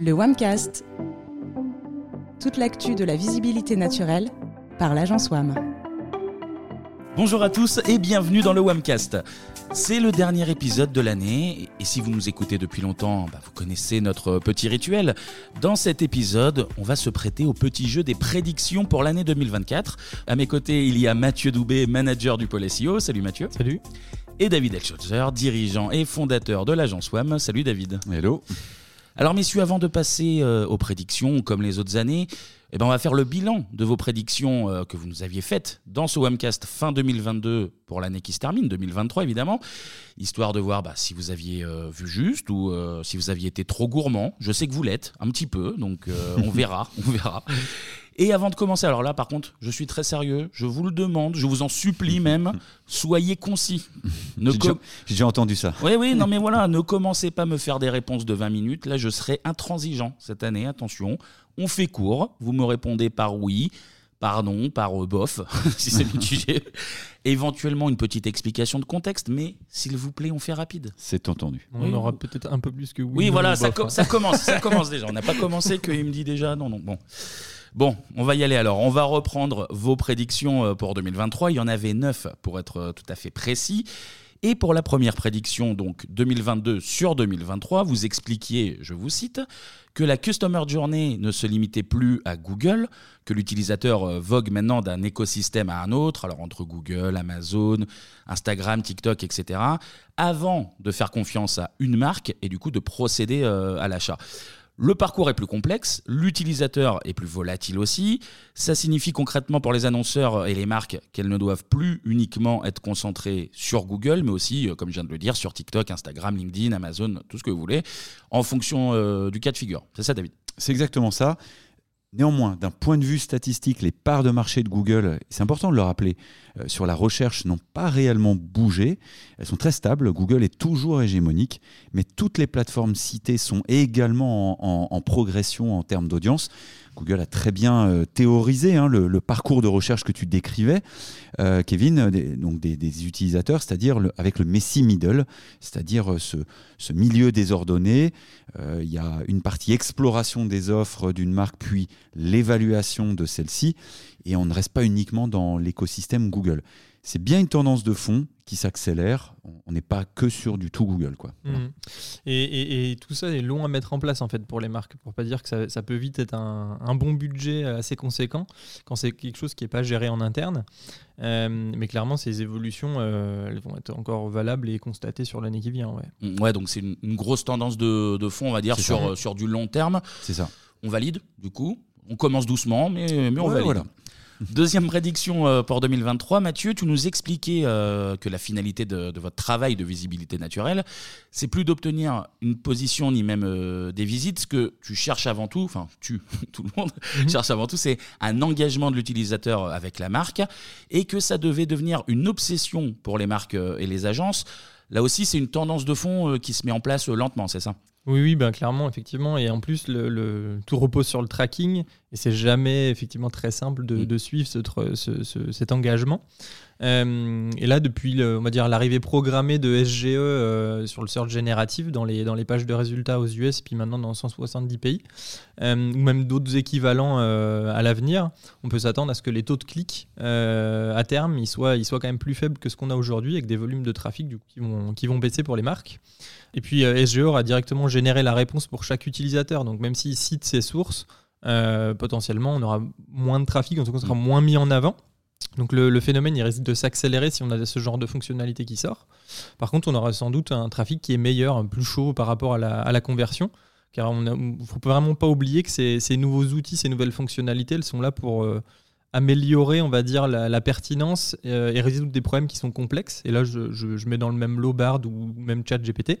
Le WAMcast. Toute l'actu de la visibilité naturelle par l'agence WAM. Bonjour à tous et bienvenue dans le WAMcast. C'est le dernier épisode de l'année et si vous nous écoutez depuis longtemps, bah, vous connaissez notre petit rituel. Dans cet épisode, on va se prêter au petit jeu des prédictions pour l'année 2024. À mes côtés, il y a Mathieu Doubé, manager du pôle SEO. Salut Mathieu. Salut. Et David Elschotzer, dirigeant et fondateur de l'agence WAM. Salut David. Hello. Alors messieurs, avant de passer euh, aux prédictions comme les autres années, eh ben on va faire le bilan de vos prédictions euh, que vous nous aviez faites dans ce Webcast fin 2022 pour l'année qui se termine, 2023 évidemment, histoire de voir bah, si vous aviez euh, vu juste ou si vous aviez été trop gourmand. Je sais que vous l'êtes, un petit peu, donc on verra, on verra. Et avant de commencer, alors là par contre, je suis très sérieux, je vous le demande, je vous en supplie même, soyez concis. J'ai déjà, entendu ça. Oui, oui, non mais voilà, ne commencez pas à me faire des réponses de 20 minutes, là je serai intransigeant cette année, attention. On fait court, vous me répondez par oui, par non, par euh, bof, si c'est mitigé. Éventuellement une petite explication de contexte, mais s'il vous plaît, on fait rapide. C'est entendu. On aura peut-être un peu plus que oui. Oui, voilà, ça, ça, commence, ça commence déjà. On n'a pas commencé qu'il me dit déjà non, non. Bon. Bon, on va y aller alors. On va reprendre vos prédictions euh, pour 2023. Il y en avait neuf pour être euh, tout à fait précis. Et pour la première prédiction, donc 2022 sur 2023, vous expliquiez, je vous cite, que la Customer Journey ne se limitait plus à Google, que l'utilisateur euh, vogue maintenant d'un écosystème à un autre, alors entre Google, Amazon, Instagram, TikTok, etc., avant de faire confiance à une marque et du coup de procéder à l'achat. Le parcours est plus complexe, l'utilisateur est plus volatile aussi. Ça signifie concrètement pour les annonceurs et les marques qu'elles ne doivent plus uniquement être concentrées sur Google, mais aussi, euh, comme je viens de le dire, sur TikTok, Instagram, LinkedIn, Amazon, tout ce que vous voulez, en fonction euh, du cas de figure. C'est ça, David? C'est exactement ça. Néanmoins, d'un point de vue statistique, les parts de marché de Google, c'est important de le rappeler, sur la recherche n'ont pas réellement bougé. Elles sont très stables. Google est toujours hégémonique, mais toutes les plateformes citées sont également en progression en termes d'audience. Google a très bien euh, théorisé hein, le, parcours de recherche que tu décrivais, euh, Kevin, des, donc des, utilisateurs, c'est-à-dire avec le messy middle, c'est-à-dire euh, ce, milieu désordonné. il y a une partie exploration des offres d'une marque, puis l'évaluation de celle-ci, et on ne reste pas uniquement dans l'écosystème Google c'est bien une tendance de fond qui s'accélère. On n'est pas que sur du tout Google. Quoi. Mmh. Et, tout ça est long à mettre en place en fait pour les marques, pour pas dire que ça, peut vite être un, bon budget assez conséquent quand c'est quelque chose qui n'est pas géré en interne. Euh, mais clairement, ces évolutions, euh, elles vont être encore valables et constatées sur l'année qui vient. Ouais, mmh, ouais donc c'est une, grosse tendance de, fond, on va dire, sur, sur du long terme. C'est ça. On valide, du coup. On commence doucement, mais, mais on valide. Voilà. Deuxième prédiction euh, pour 2023, Mathieu, tu nous expliquais euh, que la finalité de, votre travail de visibilité naturelle, c'est plus d'obtenir une position ni même euh, des visites. Ce que tu cherches avant tout, enfin tu, tout le monde mhm. cherche avant tout, c'est un engagement de l'utilisateur avec la marque et que ça devait devenir une obsession pour les marques et les agences. Là aussi, c'est une tendance de fond qui se met en place lentement, c'est ça? Oui, oui, ben clairement, effectivement. Et en plus, le, tout repose sur le tracking. Et c'est jamais effectivement très simple de, mm. suivre cet engagement. Euh, et là, depuis on va dire l'arrivée programmée de SGE euh, sur le search génératif dans les, dans les pages de résultats aux US, puis maintenant dans 170 pays, euh, ou même d'autres équivalents à l'avenir, on peut s'attendre à ce que les taux de clics à terme ils soient, ils soient quand même plus faibles que ce qu'on a aujourd'hui, avec des volumes de trafic du coup, qui, vont, qui vont baisser pour les marques. Et puis SGE aura directement généré la réponse pour chaque utilisateur. Donc même s'il cite ses sources, potentiellement on aura moins de trafic, en tout cas on sera moins mis en avant. Donc le, phénomène il risque de s'accélérer si on a ce genre de fonctionnalité qui sort. Par contre, on aura sans doute un trafic qui est meilleur, plus chaud par rapport à la, conversion. Car il ne faut vraiment pas oublier que ces, nouveaux outils, ces nouvelles fonctionnalités, elles sont là pour euh, améliorer, on va dire, la, pertinence euh, et résoudre des problèmes qui sont complexes. Et là, je, mets dans le même lot Bard ou même chat GPT.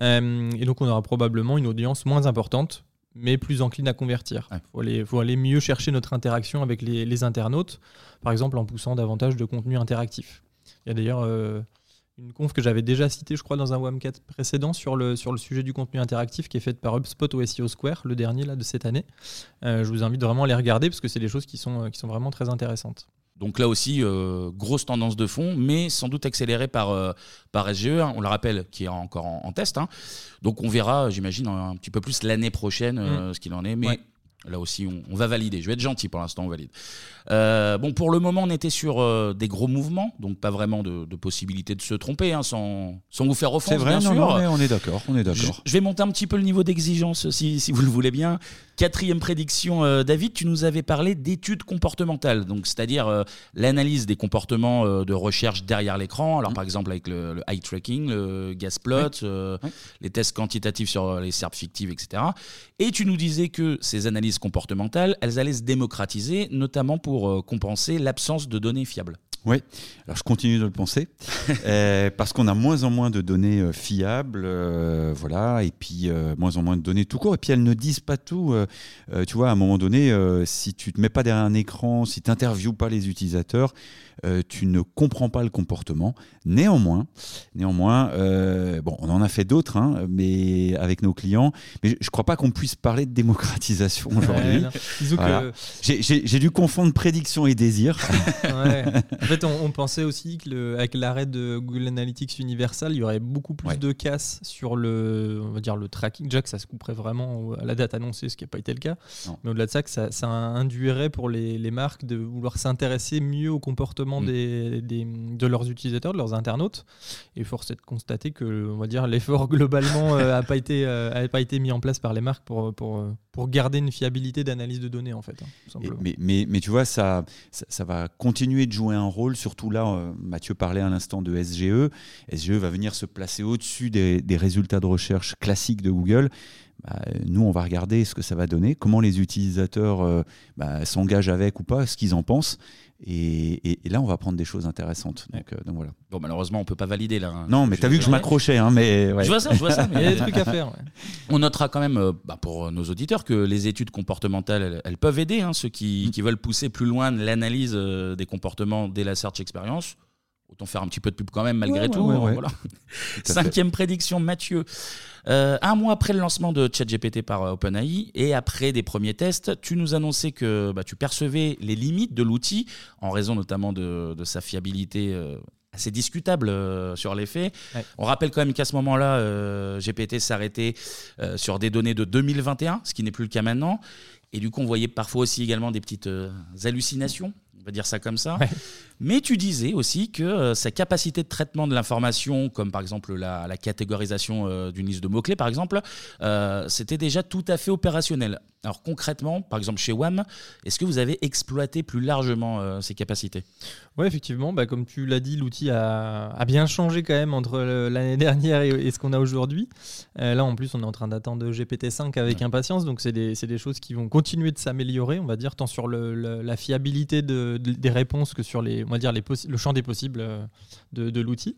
Euh, et donc, on aura probablement une audience moins importante mais plus encline à convertir. Il faut, aller, mieux chercher notre interaction avec les, internautes, par exemple en poussant davantage de contenu interactif. Il y a d'ailleurs euh, une conf que j'avais déjà citée, je crois, dans un WAMCAT précédent sur le, sur le sujet du contenu interactif qui est faite par HubSpot au SEO Square, le dernier là, de cette année. Euh, je vous invite vraiment à les regarder parce que c'est des choses qui sont, qui sont vraiment très intéressantes. Donc là aussi, euh, grosse tendance de fond, mais sans doute accélérée par, euh, par SGE, hein, on le rappelle, qui est encore en, test. Hein. Donc on verra, j'imagine, un petit peu plus l'année prochaine euh, mm. ce qu'il en est. Mais Là aussi, on, va valider. Je vais être gentil pour l'instant, on valide. Euh, bon, pour le moment, on était sur euh, des gros mouvements, donc pas vraiment de, possibilité de se tromper, hein, sans, sans, vous faire offense. C'est vrai, bien sûr. on est d'accord, on est d'accord. Je, vais monter un petit peu le niveau d'exigence, si, si, vous le voulez bien. Quatrième prédiction, euh, David, tu nous avais parlé d'études comportementales, donc c'est-à-dire l'analyse des comportements de recherche derrière l'écran. Alors, mmh. par exemple, avec le, eye tracking, le gas plot, les tests quantitatifs sur les SERP fictives, etc. Et tu nous disais que ces analyses comportementales, elles allaient se démocratiser, notamment pour euh, compenser l'absence de données fiables. Oui, alors je continue de le penser, euh, parce qu'on a moins en moins de données euh, fiables, voilà, et puis moins en moins de données tout court, et puis elles ne disent pas tout. tu vois, à un moment donné, si tu te mets pas derrière un écran, si tu n'interviews pas les utilisateurs, euh, tu ne comprends pas le comportement. Néanmoins, néanmoins euh, bon, on en a fait d'autres, hein, mais avec nos clients. Mais je ne crois pas qu'on puisse parler de démocratisation aujourd'hui. J'ai dû confondre prédiction et désir. En fait, on, pensait aussi qu'avec l'arrêt de Google Analytics Universal, il y aurait beaucoup plus de casse sur le, on va dire, le tracking. Déjà que ça se couperait vraiment à la date annoncée, ce qui n'a pas été le cas. Mais au-delà de ça, que ça, induirait pour les, les marques de vouloir s'intéresser mieux au comportement Mm. des, de leurs utilisateurs, de leurs internautes. Et force est de constater que, on va dire, l'effort globalement n'a euh, pas, été, euh, pas été mis en place par les marques pour, pour, pour garder une fiabilité d'analyse de données, en fait. Hein, mais, mais, mais, tu vois, ça, ça, va continuer de jouer un rôle, surtout là, euh, Mathieu parlait à l'instant de SGE. SGE va venir se placer au-dessus des, des résultats de recherche classiques de Google. Bah, nous, on va regarder ce que ça va donner, comment les utilisateurs bah, s'engagent avec ou pas, ce qu'ils en pensent. Et, là, on va prendre des choses intéressantes. Donc, euh, donc voilà. Bon, malheureusement, on peut pas valider là. Hein. Non, mais tu as vu que je m'accrochais, hein, mais je vois ça, je vois ça. Mais il y a des trucs à faire. On notera quand même, euh, bah, pour nos auditeurs, que les études comportementales, elles, peuvent aider hein, ceux qui, mm. qui, veulent pousser plus loin l'analyse euh, des comportements dès la search experience. Autant faire un petit peu de pub quand même malgré tout. voilà. Cinquième prédiction, Mathieu. Euh, un mois après le lancement de ChatGPT par euh, OpenAI et après des premiers tests, tu nous annonçais que bah, tu percevais les limites de l'outil en raison notamment de, sa fiabilité euh, assez discutable sur les faits. On rappelle quand même qu'à ce moment-là, GPT s'arrêtait sur des données de 2021, ce qui n'est plus le cas maintenant. Et du coup, on voyait parfois aussi également des petites hallucinations va dire ça comme ça. Mais tu disais aussi que euh, sa capacité de traitement de l'information, comme par exemple la, catégorisation euh, d'une liste de mots-clés, par exemple, euh, c'était déjà tout à fait opérationnel. Alors concrètement, par exemple chez WAM, est-ce que vous avez exploité plus largement ces capacités? Oui, effectivement. Bah, comme tu l'as dit, l'outil a, bien changé quand même entre l'année dernière et, ce qu'on a aujourd'hui. là, en plus, on est en train d'attendre GPT-5 avec impatience. Donc, c'est des, des, choses qui vont continuer de s'améliorer, on va dire, tant sur le, la fiabilité de, des réponses que sur les, on va dire les le champ des possibles euh, de, l'outil.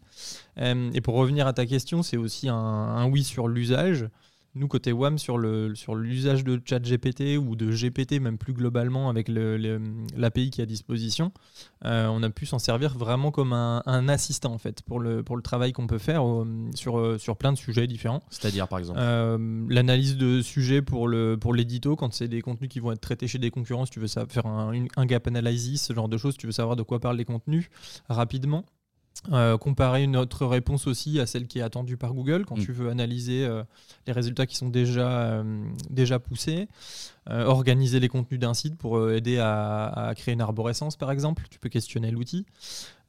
Euh, et pour revenir à ta question, c'est aussi un oui sur l'usage. Nous, côté WAM, sur l'usage sur de ChatGPT ou de GPT, même plus globalement avec l'API qui est à disposition, euh, on a pu s'en servir vraiment comme un, assistant en fait pour le, pour le travail qu'on peut faire sur, sur plein de sujets différents. C'est-à-dire par exemple L'analyse de sujets pour l'édito, pour quand c'est des contenus qui vont être traités chez des concurrents, si tu veux ça, faire un, un gap analysis, ce genre de choses, tu veux savoir de quoi parlent les contenus rapidement. Euh, comparer notre réponse aussi à celle qui est attendue par Google quand mm. tu veux analyser euh, les résultats qui sont déjà, euh, déjà poussés, organiser les contenus d'un site pour aider à, créer une arborescence par exemple, tu peux questionner l'outil,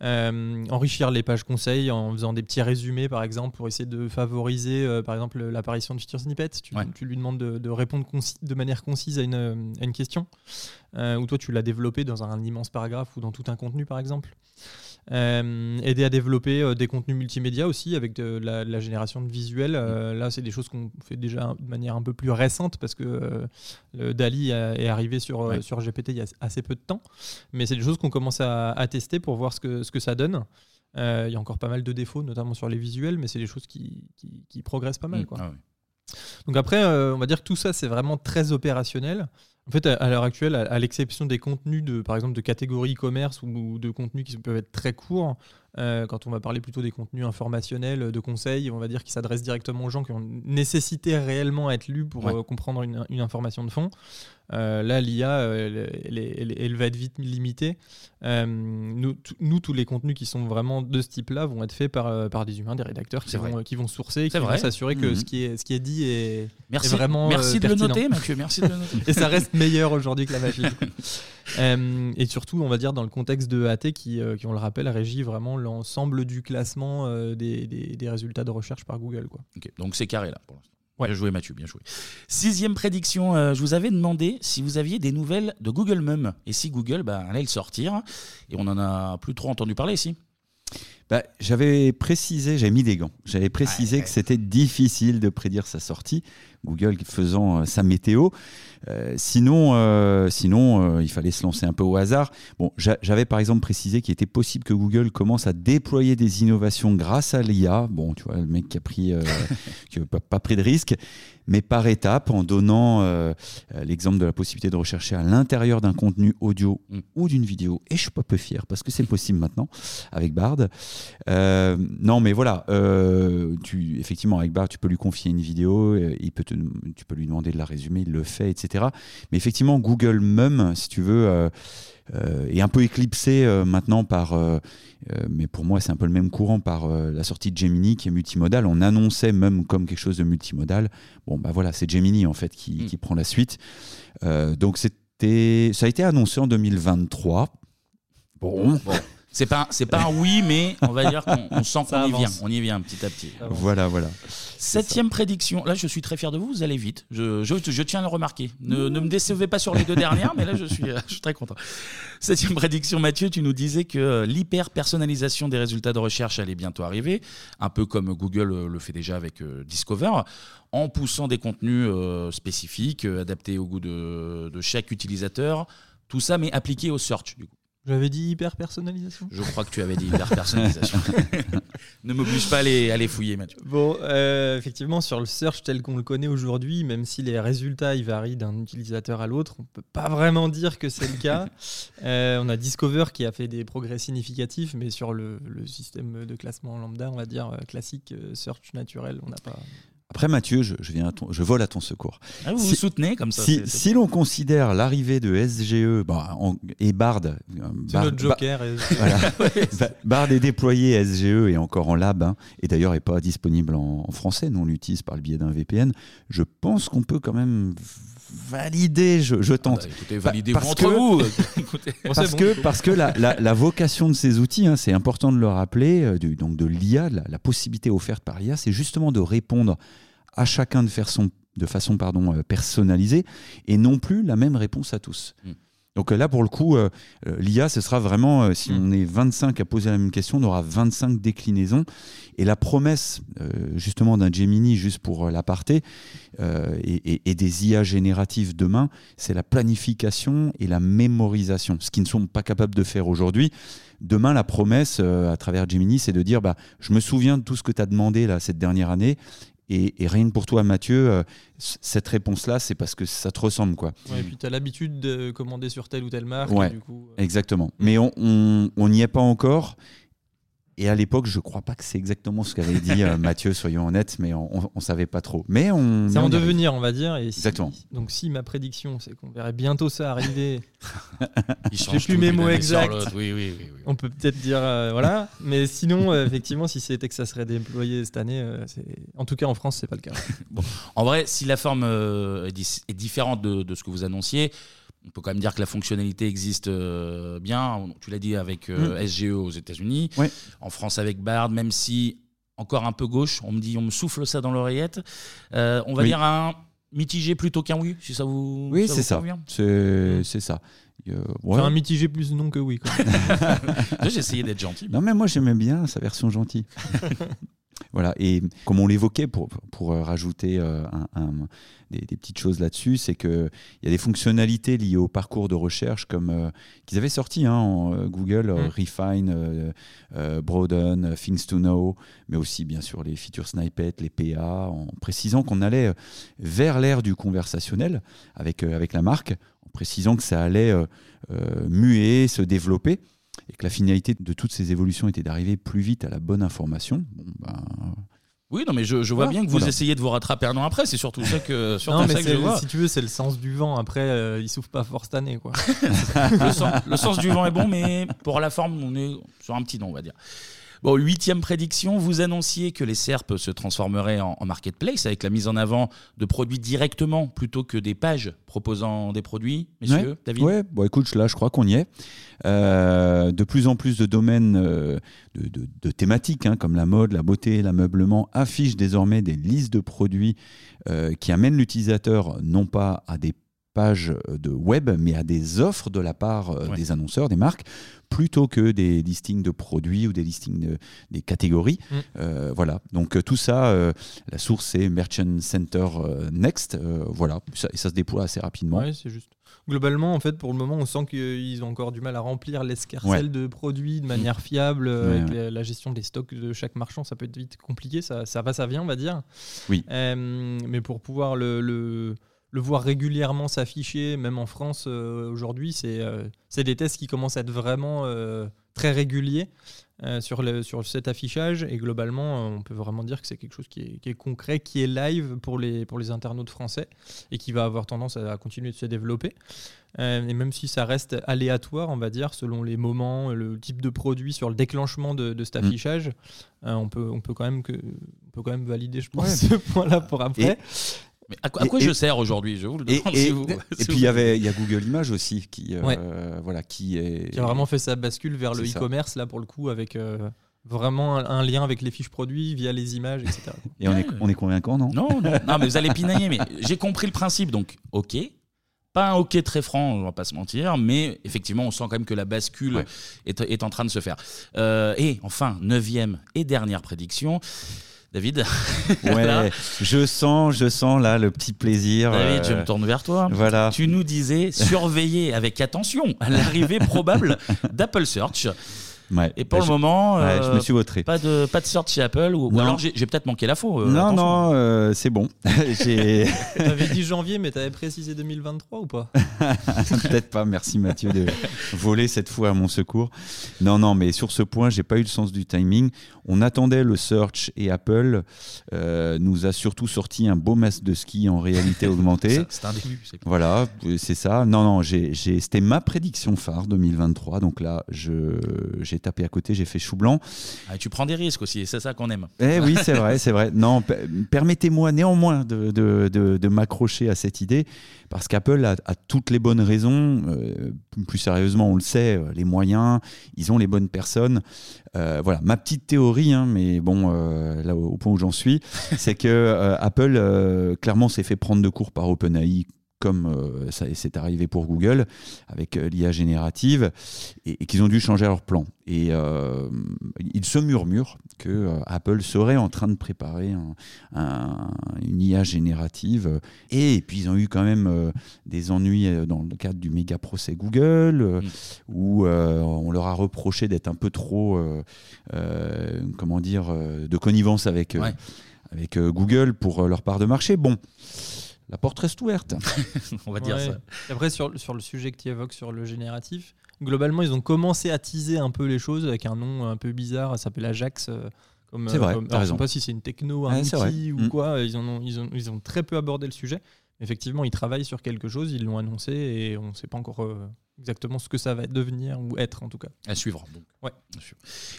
enrichir les pages conseils en faisant des petits résumés par exemple pour essayer de favoriser par exemple l'apparition de feature snippets, tu, tu lui demandes de, répondre de manière concise à une, à une question, ou toi tu l'as développé dans un immense paragraphe ou dans tout un contenu par exemple. Euh, aider à développer euh, des contenus multimédia aussi avec de la, génération de visuels. Euh, là, c'est des choses qu'on fait déjà de manière un peu plus récente parce que le DALI est arrivé sur, sur GPT il y a assez peu de temps. Mais c'est des choses qu'on commence à, tester pour voir ce que, ce que ça donne. il y a encore pas mal de défauts, notamment sur les visuels, mais c'est des choses qui, qui, progressent pas mal. Mm. Quoi. Ah Donc après, on va dire que tout ça, c'est vraiment très opérationnel. En fait, à, l'heure actuelle, à, à l'exception des contenus de, par exemple, de catégories e-commerce ou, de contenus qui peuvent être très courts, euh, quand on va parler plutôt des contenus informationnels, de conseils, on va dire qui s'adressent directement aux gens qui ont nécessité réellement à être lus pour Ouais. euh, comprendre une, une information de fond. Euh, là, l'IA, euh, elle, elle- elle- elle va être vite limitée. Euh, nous, tous les contenus qui sont vraiment de ce type-là vont être faits par, euh, par des humains, des rédacteurs qui vont, qui vont sourcer, qui vont s'assurer que Mhm. ce, qui est, ce qui est dit est, Merci, est vraiment euh, merci de le noter, Mathieu. Merci de le noter. Et ça reste meilleur aujourd'hui que la machine. Euh, et surtout, on va dire, dans le contexte de AT, qui, euh, qui on le rappelle, régit vraiment l'ensemble du classement euh, des, des- des résultats de recherche par Google. Quoi. Ok, donc c'est carré là pour l'instant. Ouais. Bien joué Mathieu, bien joué. Sixième prédiction, euh, je vous avais demandé si vous aviez des nouvelles de Google Mum et si Google bah, allait le sortir. Et on en a plus trop entendu parler ici. Bah, j'avais précisé, j'avais mis des gants. J'avais précisé Ouais, que ouais. c'était difficile de prédire sa sortie. Google faisant euh, sa météo. Euh, sinon, euh, sinon euh, il fallait se lancer un peu au hasard. Bon, j'avais par exemple précisé qu'il était possible que Google commence à déployer des innovations grâce à l'IA. Bon, tu vois, le mec qui a pris, qui a pas, pas pris de risque, mais par étapes, en donnant euh, l'exemple de la possibilité de rechercher à l'intérieur d'un contenu audio Mm. ou d'une vidéo. Et je suis pas peu fier parce que c'est possible maintenant avec Bard. Euh, non, mais voilà, euh, tu, effectivement, avec Bard, tu peux lui confier une vidéo, il peut te- tu peux lui demander de la résumer, il le fait, etc. Mais effectivement, Google Mum, si tu veux, euh, euh, est un peu éclipsé euh, maintenant par, mais pour moi, c'est un peu le même courant par la sortie de Gemini qui est multimodal. On annonçait Mum comme quelque chose de multimodal. Bon, bah voilà, c'est Gemini en fait qui, Mm. qui prend la suite. Donc c'était, ça a été annoncé en 2023. Bon, Bon, c'est pas, c'est pas un oui, mais on va dire qu'on on sent qu'on y vient. On y vient petit à petit. voilà, voilà. Septième prédiction. Là, je suis très fier de vous. Vous allez vite. Je, je, je tiens à le remarquer. Ne, ne me décevez pas sur les deux dernières, mais là, je suis, je suis très content. Septième prédiction, Mathieu, tu nous disais que euh, l'hyper-personnalisation des résultats de recherche allait bientôt arriver, un peu comme Google euh, le fait déjà avec euh, Discover, en poussant des contenus euh, spécifiques, euh, adaptés au goût de, de chaque utilisateur. Tout ça, mais appliqué au search, du coup. J'avais dit hyper personnalisation. Je crois que tu avais dit hyper-personnalisation. ne m'oblige pas à les, à les fouiller, Mathieu. Bon, euh, effectivement, sur le search tel qu'on le connaît aujourd'hui, même si les résultats ils varient d'un utilisateur à l'autre, on peut pas vraiment dire que c'est le cas. Euh, on a Discover qui a fait des progrès significatifs, mais sur le, le système de classement lambda, on va dire euh, classique, search naturel, on n'a pas. Après Mathieu, je, je viens ton- je vole à ton secours. Ah, vous Si- vous soutenez comme ça. Si, l'on considère l'arrivée de SGE bah, en- et Bard, euh, C'est Bard- notre joker. voilà. Ba- Bard est déployé SGE et encore en lab, hein, et d'ailleurs n'est pas disponible en, en français, nous on l'utilise par le biais d'un VPN. Je pense qu'on peut quand même valider, je, je Ah tente. bah, écoutez, validez-vous parce entre que- vous. Écoutez. Parce bon, que, parce que la, la- la vocation de ces outils, hein, c'est important de le rappeler, euh, du- donc de l'IA, la, la possibilité offerte par l'IA, c'est justement de répondre à chacun de, faire son, de façon pardon, euh, personnalisée et non plus la même réponse à tous. Mm. Donc euh, là, pour le coup, euh, euh, l'IA, ce sera vraiment, euh, si Mm. on est 25 à poser la même question, on aura 25 déclinaisons. Et la promesse, euh, justement, d'un Gemini, juste pour l'aparté, et, et- et des IA génératives demain, c'est la planification et la mémorisation, ce qu'ils ne sont pas capables de faire aujourd'hui. Demain, la promesse à travers Gemini, c'est de dire bah, Je me souviens de tout ce que tu as demandé là, cette dernière année. Et, et rien que pour toi, Mathieu, euh, cette réponse-là, c'est parce que ça te ressemble. quoi. Ouais, et puis tu as l'habitude de commander sur telle ou telle marque. Ouais. et du coup, euh, Exactement. Mais on n'y est pas encore. Et à l'époque, je crois pas que c'est exactement ce qu'avait dit euh, Mathieu, soyons honnêtes, mais on, on savait pas trop. Mais on. C'est mais on en devenir, on va dire. Et si- Exactement. donc, si ma prédiction, c'est qu'on verrait bientôt ça arriver, J'ai change plus mes mots exacts. Oui, oui, oui. oui. on peut peut-être dire euh, voilà. Mais sinon, euh, effectivement, si c'était que ça serait déployé cette année, euh, c'est en tout cas en France, c'est pas le cas. En vrai, si la forme euh, est, dis- est différente de, de ce que vous annonciez, on peut quand même dire que la fonctionnalité existe euh, bien. Tu l'as dit avec euh, SGE aux États-Unis, Ouais. en France avec Bard, même si encore un peu gauche. On me dit, on me souffle ça dans l'oreillette. Euh, on va Oui. dire un mitigé plutôt qu'un oui, si ça vous. Oui, ça c'est vous ça. convient. C'est c'est ça. Euh, ouais. Enfin, un mitigé plus non que oui. J'ai essayé d'être gentil. Non, mais moi, j'aimais bien sa version gentille. Voilà, et comme on l'évoquait, pour, pour rajouter euh, un, des, petites choses là-dessus, c'est qu'il y a des fonctionnalités liées au parcours de recherche comme euh, qu'ils avaient sorti hein, en euh, Google, mm. Refine, Broaden, Things to Know, mais aussi bien sûr les features snippets, les PA, en précisant qu'on allait vers l'ère du conversationnel avec, avec la marque, en précisant que ça allait muer, se développer et que la finalité de toutes ces évolutions était d'arriver plus vite à la bonne information. Ben, oui, non, mais je, vois bien que vous essayez de vous rattraper un an après. C'est surtout ça que, non, mais je vois. Si tu veux, c'est le sens du vent. Après, euh, il souffle pas fort cette année. Quoi. le, sens, du vent est bon, mais pour la forme, on est sur un petit nom, on va dire. Bon, huitième prédiction, vous annonciez que les SERP se transformeraient en, marketplace avec la mise en avant de produits directement plutôt que des pages proposant des produits, messieurs, David? Ouais, bon, écoute, là, je crois qu'on y est. Euh, de plus en plus de domaines euh, de, thématiques, hein, comme la mode, la beauté, l'ameublement, affichent désormais des listes de produits euh, qui amènent l'utilisateur non pas à des pages de web, mais à des offres de la part des annonceurs, des marques, plutôt que des listings de produits ou des listings de, des catégories. Mm. Euh, voilà. Donc euh, tout ça, euh, la source c'est Merchant Center Next. voilà. Ça, et ça se déploie assez rapidement. Oui, c'est juste. Globalement, en fait, pour le moment, on sent qu'ils ont encore du mal à remplir l'escarcelle de produits de manière fiable. avec la, gestion des stocks de chaque marchand, ça peut être vite compliqué. Ça, ça va, ça vient, on va dire. Oui. mais pour pouvoir le le voir régulièrement s'afficher, même en France euh, aujourd'hui, euh, c'est des tests qui commencent à être vraiment euh, très réguliers sur, le, sur cet affichage. Et globalement, on peut vraiment dire que c'est quelque chose qui est, qui est, concret, qui est live pour les, pour les internautes français et qui va avoir tendance à, continuer de se développer. et même si ça reste aléatoire, on va dire, selon les moments, le type de produit, sur le déclancement de, de cet mm. affichage, on, peut, on, peut quand même que, on peut quand même valider, je pense, ce point-là pour après. Mais à, quoi, je sers aujourd'hui? Je vous le demande. Et, puis il y avait il y a Google Images aussi qui euh, voilà qui est qui a vraiment fait sa bascule vers le e-commerce là pour le coup avec euh, vraiment un, lien avec les fiches produits via les images etc. Et on est on est convaincant non? Non non, mais vous allez pinailler mais j'ai compris le principe donc ok. Pas un ok très franc, on va pas se mentir, mais effectivement, on sent quand même que la bascule est, est, en train de se faire. Euh, et enfin, neuvième et dernière prédiction, David Ouais, je sens, je sens là le petit plaisir. David, je me euh, tourne vers toi. Voilà. Tu nous disais surveiller avec attention l'arrivée probable d'Apple Search. Et pour le moment, je me euh, suis vautré. Pas de, pas de sorte chez Apple ou, alors j'ai peut-être manqué la faux. Euh, non, non, euh, c'est bon. T'avais dit janvier, mais t'avais précisé 2023 ou pas? Peut-être pas. Merci Mathieu de voler cette fois à mon secours. Non, non, mais sur ce point, j'ai pas eu le sens du timing. On attendait le search et Apple nous a surtout sorti un beau masque de ski en réalité augmentée. c'est un début. Voilà, c'est ça. Non, non, c'était ma prédiction phare 2023. Donc là, j'ai tapé à côté, j'ai fait chou blanc. Ah, tu prends des risques aussi, c'est ça qu'on aime. Eh oui, c'est vrai, c'est vrai. Non, permettez-moi néanmoins de, de, de, m'accrocher à cette idée, parce qu'Apple a, toutes les bonnes raisons. Euh, plus sérieusement, on le sait, euh, les moyens, ils ont les bonnes personnes. Euh, voilà, ma petite théorie, hein, mais bon, là au, point où j'en suis, c'est que Apple clairement s'est fait prendre de court par OpenAI comme euh, ça c'est arrivé pour Google avec euh, l'IA générative, et, qu'ils ont dû changer leur plan. Et euh, il se murmure que Apple serait en train de préparer une IA générative. Et, puis ils ont eu quand même des ennuis dans le cadre du méga procès Google, où on leur a reproché d'être un peu trop, comment dire, de connivence avec, avec Google pour leur part de marché. Bon la porte reste ouverte. On va dire ça. Après, sur, sur le sujet que tu évoques sur le génératif, globalement, ils ont commencé à teaser un peu les choses avec un nom un peu bizarre, ça s'appelle Ajax. Euh, c'est vrai, je ne sais pas si c'est une techno, un outil ou mm. quoi. Ils, ont, ils, ont, ils ont très peu abordé le sujet. Effectivement, ils travaillent sur quelque chose, ils l'ont annoncé et on ne sait pas encore euh, exactement ce que ça va devenir ou être en tout cas. À suivre. Ouais.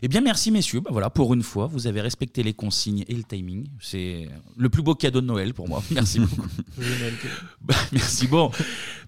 Eh bien, merci messieurs. Bah, voilà, pour une fois, vous avez respecté les consignes et le timing. C'est le plus beau cadeau de Noël pour moi. Merci beaucoup. bah, merci. Bon,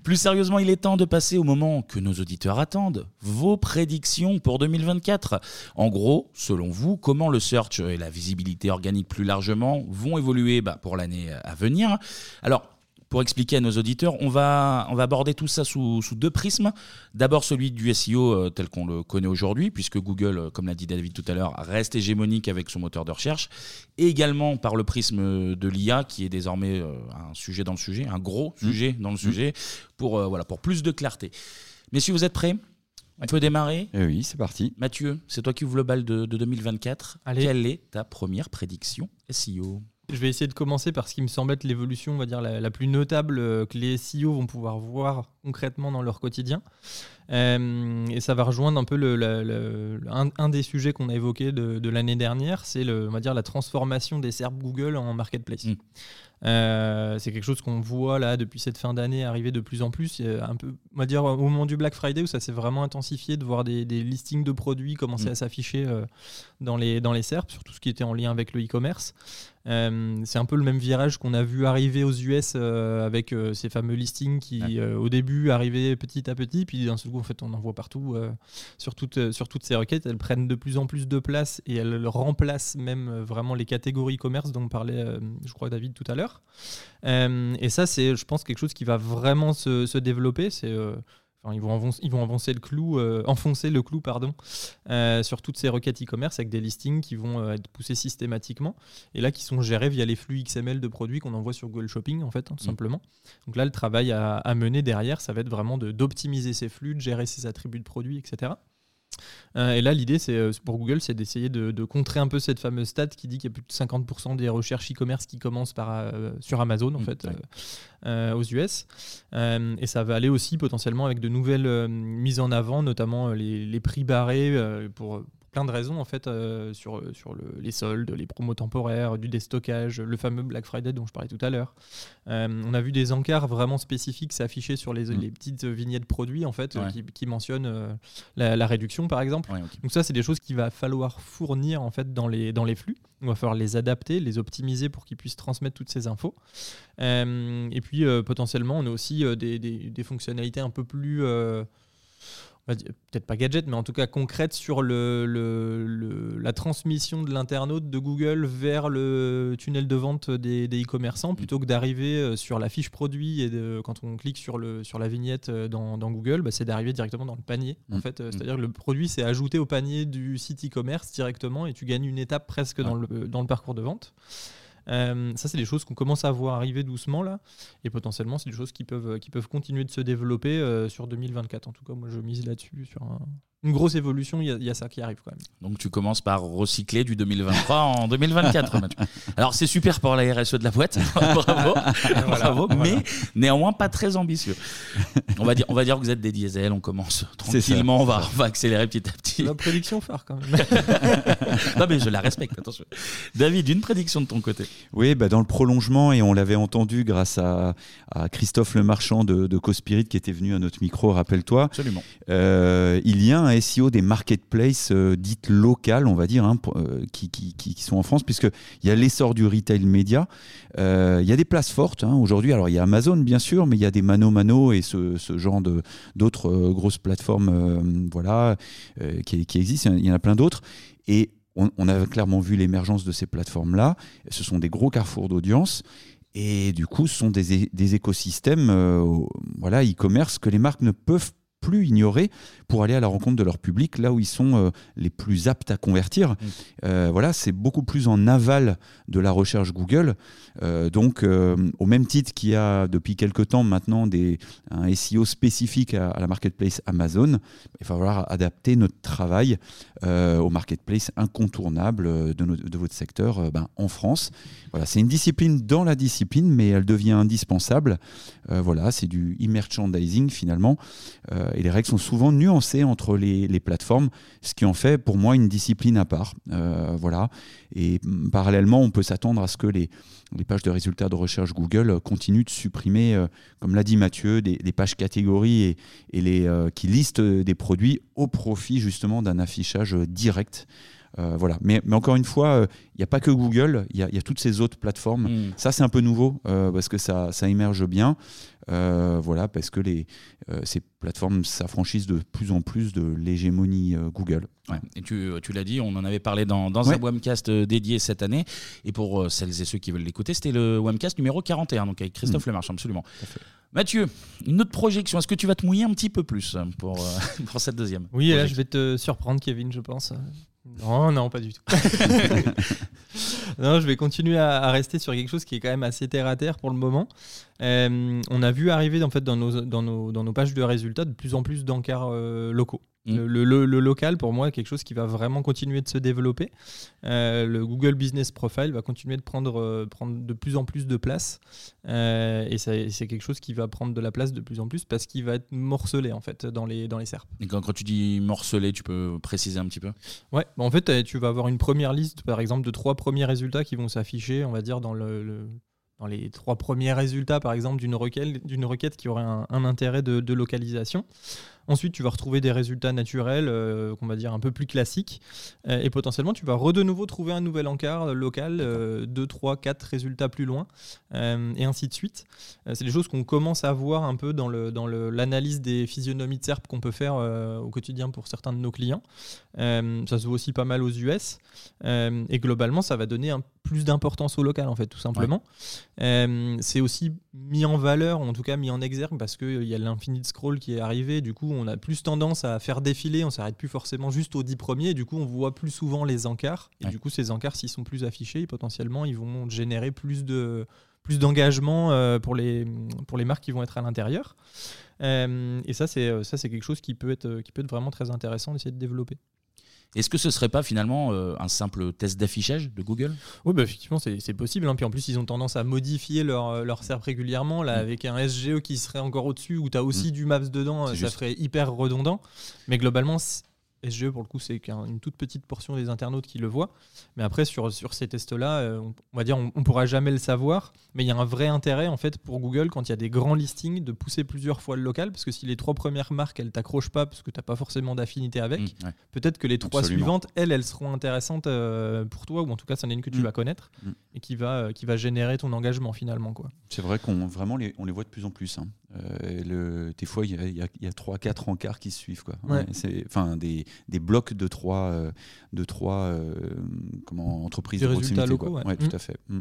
plus sérieusement, il est temps de passer au moment que nos auditeurs attendent. Vos prédictions pour 2024. En gros, selon vous, comment le search et la visibilité organique plus largement vont évoluer bah, pour l'année à venir? Alors, pour expliquer à nos auditeurs. On va, on va aborder tout ça sous, sous deux prismes. D'abord celui du SEO euh, tel qu'on le connaît aujourd'hui, puisque Google, euh, comme l'a dit David tout à l'heure, reste hégémonique avec son moteur de recherche. Et également par le prisme de l'IA, qui est désormais euh, un sujet dans le sujet, un gros Mmh. sujet dans le sujet, pour, euh, voilà, pour plus de clarté. Messieurs, vous êtes prêts? On peut démarrer? Eh oui, c'est parti. Mathieu, c'est toi qui ouvre le bal de, de 2024. Allez. Quelle est ta première prédiction SEO Je vais essayer de commencer par ce qui me semble être l'évolution, on va dire, la, la plus notable euh, que les SEO vont pouvoir voir concrètement dans leur quotidien. Euh, et ça va rejoindre un peu le, la- le- un, un des sujets qu'on a évoqué de, de l'année dernière, c'est on va dire, la transformation des SERP Google en marketplace. Mm. Euh, c'est quelque chose qu'on voit là depuis cette fin d'année arriver de plus en plus. Un peu, on va dire au moment du Black Friday où ça s'est vraiment intensifié de voir des, des listings de produits commencer Mm. à s'afficher euh, dans les dans les SERP, sur tout ce qui était en lien avec le e-commerce. Euh, c'est un peu le même virage qu'on a vu arriver aux US euh, avec euh, ces fameux listings qui, au début, arrivaient petit à petit, puis d'un seul coup, en fait, on en voit partout sur, toutes, sur toutes ces requêtes. Elles prennent de plus en plus de place et elles remplacent même vraiment les catégories commerce dont parlait, je crois, David tout à l'heure. Et ça, c'est, je pense, quelque chose qui va vraiment se, se développer. C'est Enfin, ils, vont avancer, ils vont avancer le clou, euh, enfoncer le clou pardon, euh, sur toutes ces requêtes e-commerce avec des listings qui vont euh, être poussés systématiquement et là qui sont gérés via les flux XML de produits qu'on envoie sur Google Shopping en fait, hein, tout Mm. simplement. Donc là, le travail à, à mener derrière, ça va être vraiment d'optimiser ces flux, de gérer ces attributs de produits, etc. Euh, et là, l'idée, c'est euh, pour Google, c'est d'essayer de, de contrer un peu cette fameuse stat qui dit qu'il y a plus de 50% des recherches e-commerce qui commencent par, euh, sur Amazon, en Mm, fait, ouais. euh, aux US. Et ça va aller aussi potentiellement avec de nouvelles mises en avant, notamment les, les prix barrés pour plein de raisons, en fait, euh, sur, sur le- les soldes, les promos temporaires, du déstockage, le fameux Black Friday dont je parlais tout à l'heure. Euh, on a vu des encarts vraiment spécifiques s'afficher sur les, Mm. les petites vignettes produits, en fait, euh, qui, qui mentionnent euh, la, la réduction, par exemple. Ouais. Donc ça, c'est des choses qu'il va falloir fournir en fait dans les, dans les flux. Il va falloir les adapter, les optimiser pour qu'ils puissent transmettre toutes ces infos. Euh, et puis euh, potentiellement, on a aussi euh, des, des- des fonctionnalités un peu plus, euh, on va dire, peut-être pas gadget, mais en tout cas concrètes sur le, le- le- la transmission de l'internaute de Google vers le tunnel de vente des des e-commerçants, plutôt que d'arriver euh, sur la fiche produit et de, quand on clique sur, le, sur la vignette euh, dans, dans Google, bah, c'est d'arriver directement dans le panier. En Mm. fait, Euh, c'est-à-dire que le produit c'est ajouté au panier du site e-commerce directement et tu gagnes une étape presque dans, le, dans le parcours de vente. Euh, ça, c'est des choses qu'on commence à voir arriver doucement là, et potentiellement, c'est des choses qui peuvent, qui peuvent continuer de se développer euh, sur 2024. En tout cas, moi, je mise là-dessus sur un- une grosse évolution. Il y, a- il y a ça qui arrive quand même. Donc tu commences par recycler du 2023 en 2024. Mathieu. Alors c'est super pour la RSE de la boîte, bravo, bravo, mais néanmoins pas très ambitieux. On va dire, on va dire que vous êtes des diesels, on commence ça, tranquillement, on va, on accélérer petit à petit. Ma prédiction phare quand même. non mais je la respecte, attention. David, une prédiction de ton côté. Oui, bah dans le prolongement, et on l'avait entendu grâce à, à Christophe Lemarchand de, de Cospirit qui était venu à notre micro, rappelle-toi. Absolument. Euh, il y a un SEO des marketplaces euh, dites locales, on va dire, hein, euh, qui, sont en France, puisqu'il y a l'essor du retail média. Euh, il y a des places fortes hein, aujourd'hui. Alors, il y a Amazon, bien sûr, mais il y a des Mano Mano et ce, ce genre d'autres grosses plateformes voilà, qui, existent. Il y en a plein d'autres. Et on, a clairement vu l'émergence de ces plateformes-là. Ce sont des gros carrefours d'audience. Et du coup, ce sont des, écosystèmes voilà, e-commerce que les marques ne peuvent plus ignorer pour aller à la rencontre de leur public, là où ils sont euh, les plus aptes à convertir. Euh, voilà, c'est beaucoup plus en aval de la recherche Google. Euh, donc, au même titre qu'il y a depuis quelques temps maintenant des, un SEO spécifique à, à la marketplace Amazon, il va falloir adapter notre travail au marketplace incontournable de, nos- de votre secteur ben, en France. Voilà, c'est une discipline dans la discipline, mais elle devient indispensable. Voilà, c'est du e-merchandising finalement. Euh, et les règles sont souvent nuancées entre les, les plateformes, ce qui en fait pour moi une discipline à part. Euh, voilà. Et mm, parallèlement, on peut s'attendre à ce que les, les pages de résultats de recherche Google euh, continuent de supprimer, comme l'a dit Mathieu, des, des pages catégories et, et les, qui listent des produits au profit justement d'un affichage euh, voilà. Mais, mais, encore une fois, il n'y a pas que Google, il y, y, a toutes ces autres plateformes. Mm. Ça, c'est un peu nouveau parce que ça, ça émerge bien. voilà, parce que les, ces plateformes s'affranchissent de plus en plus de l'hégémonie Google. Ouais. Et tu, tu l'as dit, on en avait parlé dans, dans un webcast dédié cette année. Et pour celles et ceux qui veulent l'écouter, c'était le webcast numéro 41, donc avec Christophe mm. Lemarche, absolument. Mathieu, une autre projection. Est-ce que tu vas te mouiller un petit peu plus pour, pour cette deuxième Oui, là, je vais te surprendre, Kevin, je pense. Non, non, pas du tout. non, je vais continuer à, rester sur quelque chose qui est quand même assez terre à terre pour le moment. Euh, on a vu arriver en fait dans nos, pages de résultats de plus en plus d'encarts euh, locaux. Mm. Le, local, pour moi, est quelque chose qui va vraiment continuer de se développer. Euh, le Google Business Profile va continuer de prendre, euh, prendre de plus en plus de place. Euh, et c'est quelque chose qui va prendre de la place de plus en plus parce qu'il va être morcelé en fait dans les, dans les SERP. Et quand, tu dis morcelé, tu peux préciser un petit peu? Ouais, bah, en fait, tu vas avoir une première liste, par exemple, de trois premiers résultats qui vont s'afficher, on va dire, dans le, dans les trois premiers résultats, par exemple, d'une requête, requête qui aurait un, intérêt de, de, localisation. Ensuite, tu vas retrouver des résultats naturels, euh, qu'on va dire un peu plus classiques. Euh, et potentiellement, tu vas de nouveau trouver un nouvel encart euh, local, 2, 3, 4 résultats plus loin, et ainsi de suite. c'est des choses qu'on commence à voir un peu dans l'analyse dans des physionomies de SERP qu'on peut faire au quotidien pour certains de nos clients. ça se voit aussi pas mal aux US. et globalement, ça va donner un plus d'importance au local, en fait, tout simplement. c'est aussi mis en valeur, en tout cas mis en exergue, parce qu'il y a l'infinite scroll qui est arrivé. Du coup, on a plus tendance à faire défiler, on s'arrête plus forcément juste aux 10 premiers, et du coup on voit plus souvent les encarts, et du coup ces encarts s'ils sont plus affichés, potentiellement ils vont générer plus de plus d'engagement euh, pour, les, pour les marques qui vont être à l'intérieur. Euh, et ça, c'est ça c'est quelque chose qui peut, être, qui peut être vraiment très intéressant d'essayer de développer. Est-ce que ce serait pas finalement euh, un simple test d'affichage de Google? Oui, bah, effectivement, c'est possible. Hein. Puis en plus, ils ont tendance à modifier leur, euh, leur SERP régulièrement. Là, mm. avec un SGE qui serait encore au-dessus, où tu as aussi mm. du Maps dedans, ça ferait hyper redondant. Mais globalement, SGE, pour le coup, c'est une toute petite portion des internautes qui le voient. Mais après, sur, sur ces tests-là, euh, on, va dire, on ne pourra jamais le savoir. Mais il y a un vrai intérêt, en fait, pour Google, quand il y a des grands listings, de pousser plusieurs fois le local. Parce que si les trois premières marques, elles t'accrochent pas, parce que tu n'as pas forcément d'affinité avec, mmh, peut-être que les trois suivantes, elles, elles seront intéressantes euh, pour toi, ou en tout cas, c'en est une que tu mmh. vas connaître, mmh. et qui va, euh, qui va générer ton engagement, finalement. C'est vrai qu'on vraiment les, on les voit de plus en plus. Hein. le, des fois, il y a, y a 3-4 encarts qui se suivent. Quoi. c'est, enfin, des, des blocs de trois, euh, de trois euh, comment, entreprises de proximité. Locaux, ouais. tout mmh. à fait. Mmh.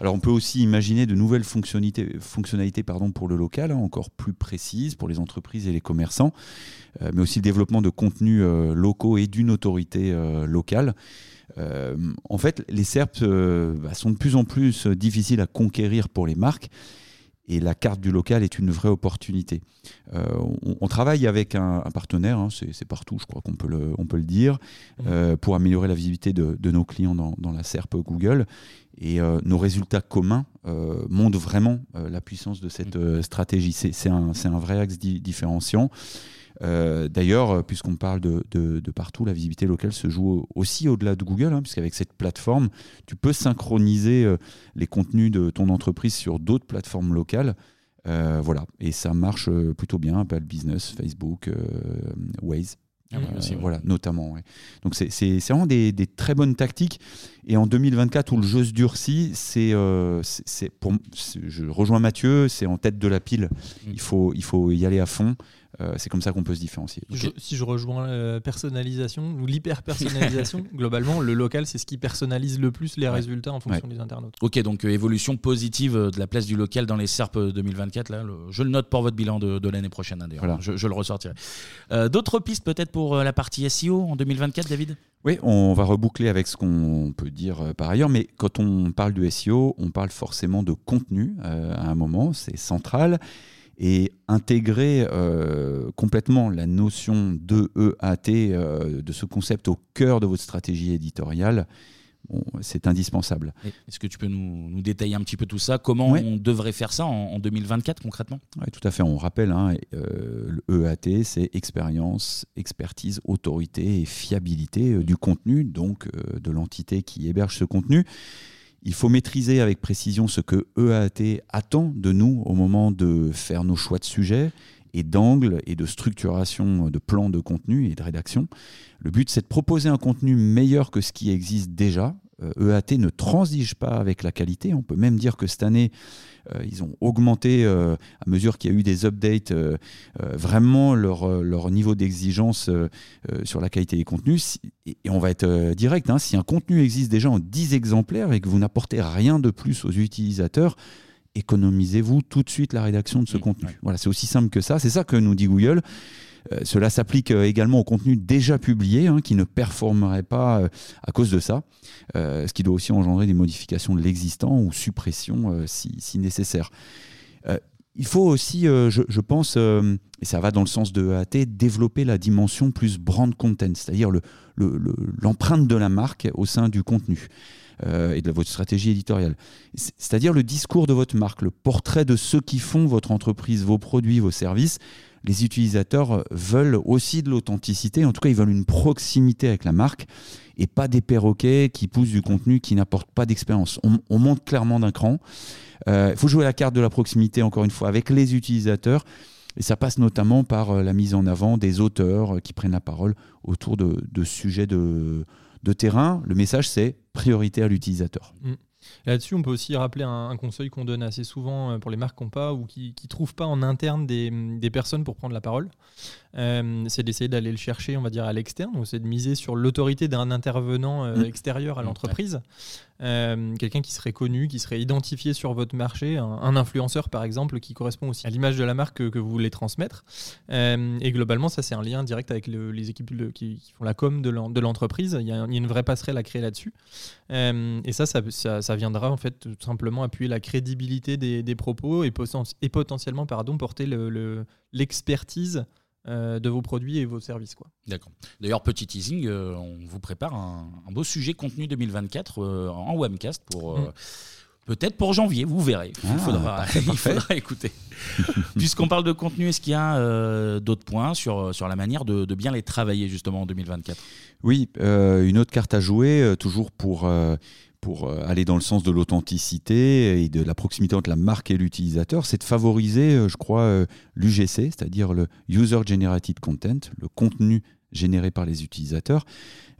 Alors on peut aussi imaginer de nouvelles fonctionnalités, fonctionnalités pardon, pour le local, hein, encore plus précises pour les entreprises et les commerçants, euh, mais aussi le développement de contenus locaux et d'une autorité locale. en fait, les SERP bah, sont de plus en plus difficiles à conquérir pour les marques et la carte du local est une vraie opportunité. Euh, on, travaille avec un, partenaire, hein, c'est partout, je crois qu'on peut, le, on peut le dire, mmh. euh, pour améliorer la visibilité de, nos clients dans, la SERP Google. Et euh, nos résultats communs montrent vraiment la puissance de cette mmh. stratégie. C'est un, un, vrai axe différenciant. Euh, d'ailleurs, euh, puisqu'on parle de, partout, la visibilité locale se joue aussi au-delà de Google, hein, puisqu'avec cette plateforme, tu peux synchroniser euh, les contenus de ton entreprise sur d'autres plateformes locales. voilà, et ça marche plutôt bien, Apple Business, Facebook, Waze. Ah voilà, notamment. Donc c'est vraiment des, très bonnes tactiques. Et en 2024, où le jeu se durcit, c'est pour je rejoins Mathieu, c'est en tête de la pile. Mm. Il faut il faut y aller à fond. Euh, c'est comme ça qu'on peut se différencier. si je rejoins la personnalisation ou l'hyper-personnalisation, globalement, le local, c'est ce qui personnalise le plus les résultats en fonction des internautes. Ok, donc euh, évolution positive euh, de la place du local dans les SERP 2024. Là, je le note pour votre bilan de, l'année prochaine, hein, d'ailleurs. Je, le ressortirai. D'autres pistes peut-être pour la partie SEO en 2024, David? Oui, on va reboucler avec ce qu'on peut dire par ailleurs, mais quand on parle de SEO, on parle forcément de contenu à un moment, c'est central et intégrer euh, complètement la notion de EAT, euh, de ce concept au cœur de votre stratégie éditoriale, c'est indispensable. Est-ce que tu peux nous, détailler un petit peu tout ça? Comment on devrait faire ça en, 2024 concrètement? Oui, tout à fait. On rappelle, hein, euh, le EAT, c'est expérience, expertise, autorité et fiabilité du contenu, donc de l'entité qui héberge ce contenu. Il faut maîtriser avec précision ce que EAT attend de nous au moment de faire nos choix de sujet et d'angles et de structuration de plans de contenu et de rédaction. Le but, c'est de proposer un contenu meilleur que ce qui existe déjà. EAT euh, e ne transige pas avec la qualité. On peut même dire que cette année, euh, ils ont augmenté, euh, à mesure qu'il y a eu des updates, vraiment leur, leur niveau d'exigence sur la qualité des contenus. Et, on va être direct, hein, si un contenu existe déjà en 10 exemplaires et que vous n'apportez rien de plus aux utilisateurs, économisez-vous tout de suite la rédaction de ce mmh, contenu. Voilà, c'est aussi simple que ça. C'est ça que nous dit Google. Euh, cela s'applique euh, également au contenu déjà publié, hein, qui ne performerait pas euh, à cause de ça, ce qui doit aussi engendrer des modifications de l'existant ou suppression si, nécessaire. il faut aussi, je, pense, et ça va dans le sens de EAT, développer la dimension plus brand content, c'est-à-dire l'empreinte de la marque au sein du contenu. et de votre stratégie éditoriale. C'est-à-dire le discours de votre marque, le portrait de ceux qui font votre entreprise, vos produits, vos services, les utilisateurs veulent aussi de l'authenticité. En tout cas, ils veulent une proximité avec la marque et pas des perroquets qui poussent du contenu qui n'apporte pas d'expérience. On, monte clairement d'un cran. Il euh, faut jouer la carte de la proximité, encore une fois, avec les utilisateurs. Et ça passe notamment par euh, la mise en avant des auteurs euh, qui prennent la parole autour de, sujets de, terrain. Le message, c'est priorité à l'utilisateur. Mm. Là-dessus, on peut aussi rappeler un, conseil qu'on donne assez souvent euh, pour les marques qui n'ont pas ou qui ne trouvent pas en interne des, personnes pour prendre la parole. Euh, c'est d'essayer d'aller le chercher, on va dire, à l'externe. C'est de miser sur l'autorité d'un intervenant euh, mmh. extérieur à l'entreprise. Euh, quelqu'un qui serait connu, qui serait identifié sur votre marché, un, influenceur par exemple, qui correspond aussi à l'image de la marque que, vous voulez transmettre. et globalement, ça c'est un lien direct avec les équipes qui, font la com de l'entreprise. Il, y a une vraie passerelle à créer là-dessus. et ça ça, viendra en fait tout simplement appuyer la crédibilité des, propos et, et, potentiellement pardon, porter l'expertise euh, de vos produits et vos services. Quoi. D'accord. D'ailleurs, petit teasing, euh, on vous prépare un, beau sujet contenu 2024 euh, en webcast pour. Mm. Peut-être pour janvier, vous verrez. il, ah, faudra, il écouter. Puisqu'on parle de contenu, est-ce qu'il y a d'autres points sur, sur la manière de, de, bien les travailler justement en 2024 Oui, une autre carte à jouer, toujours pour pour euh, aller dans le sens de l'authenticité et de la proximité entre la marque et l'utilisateur, c'est de favoriser, euh, je crois, euh, l'UGC, c'est-à-dire le User Generated Content, le contenu généré par les utilisateurs.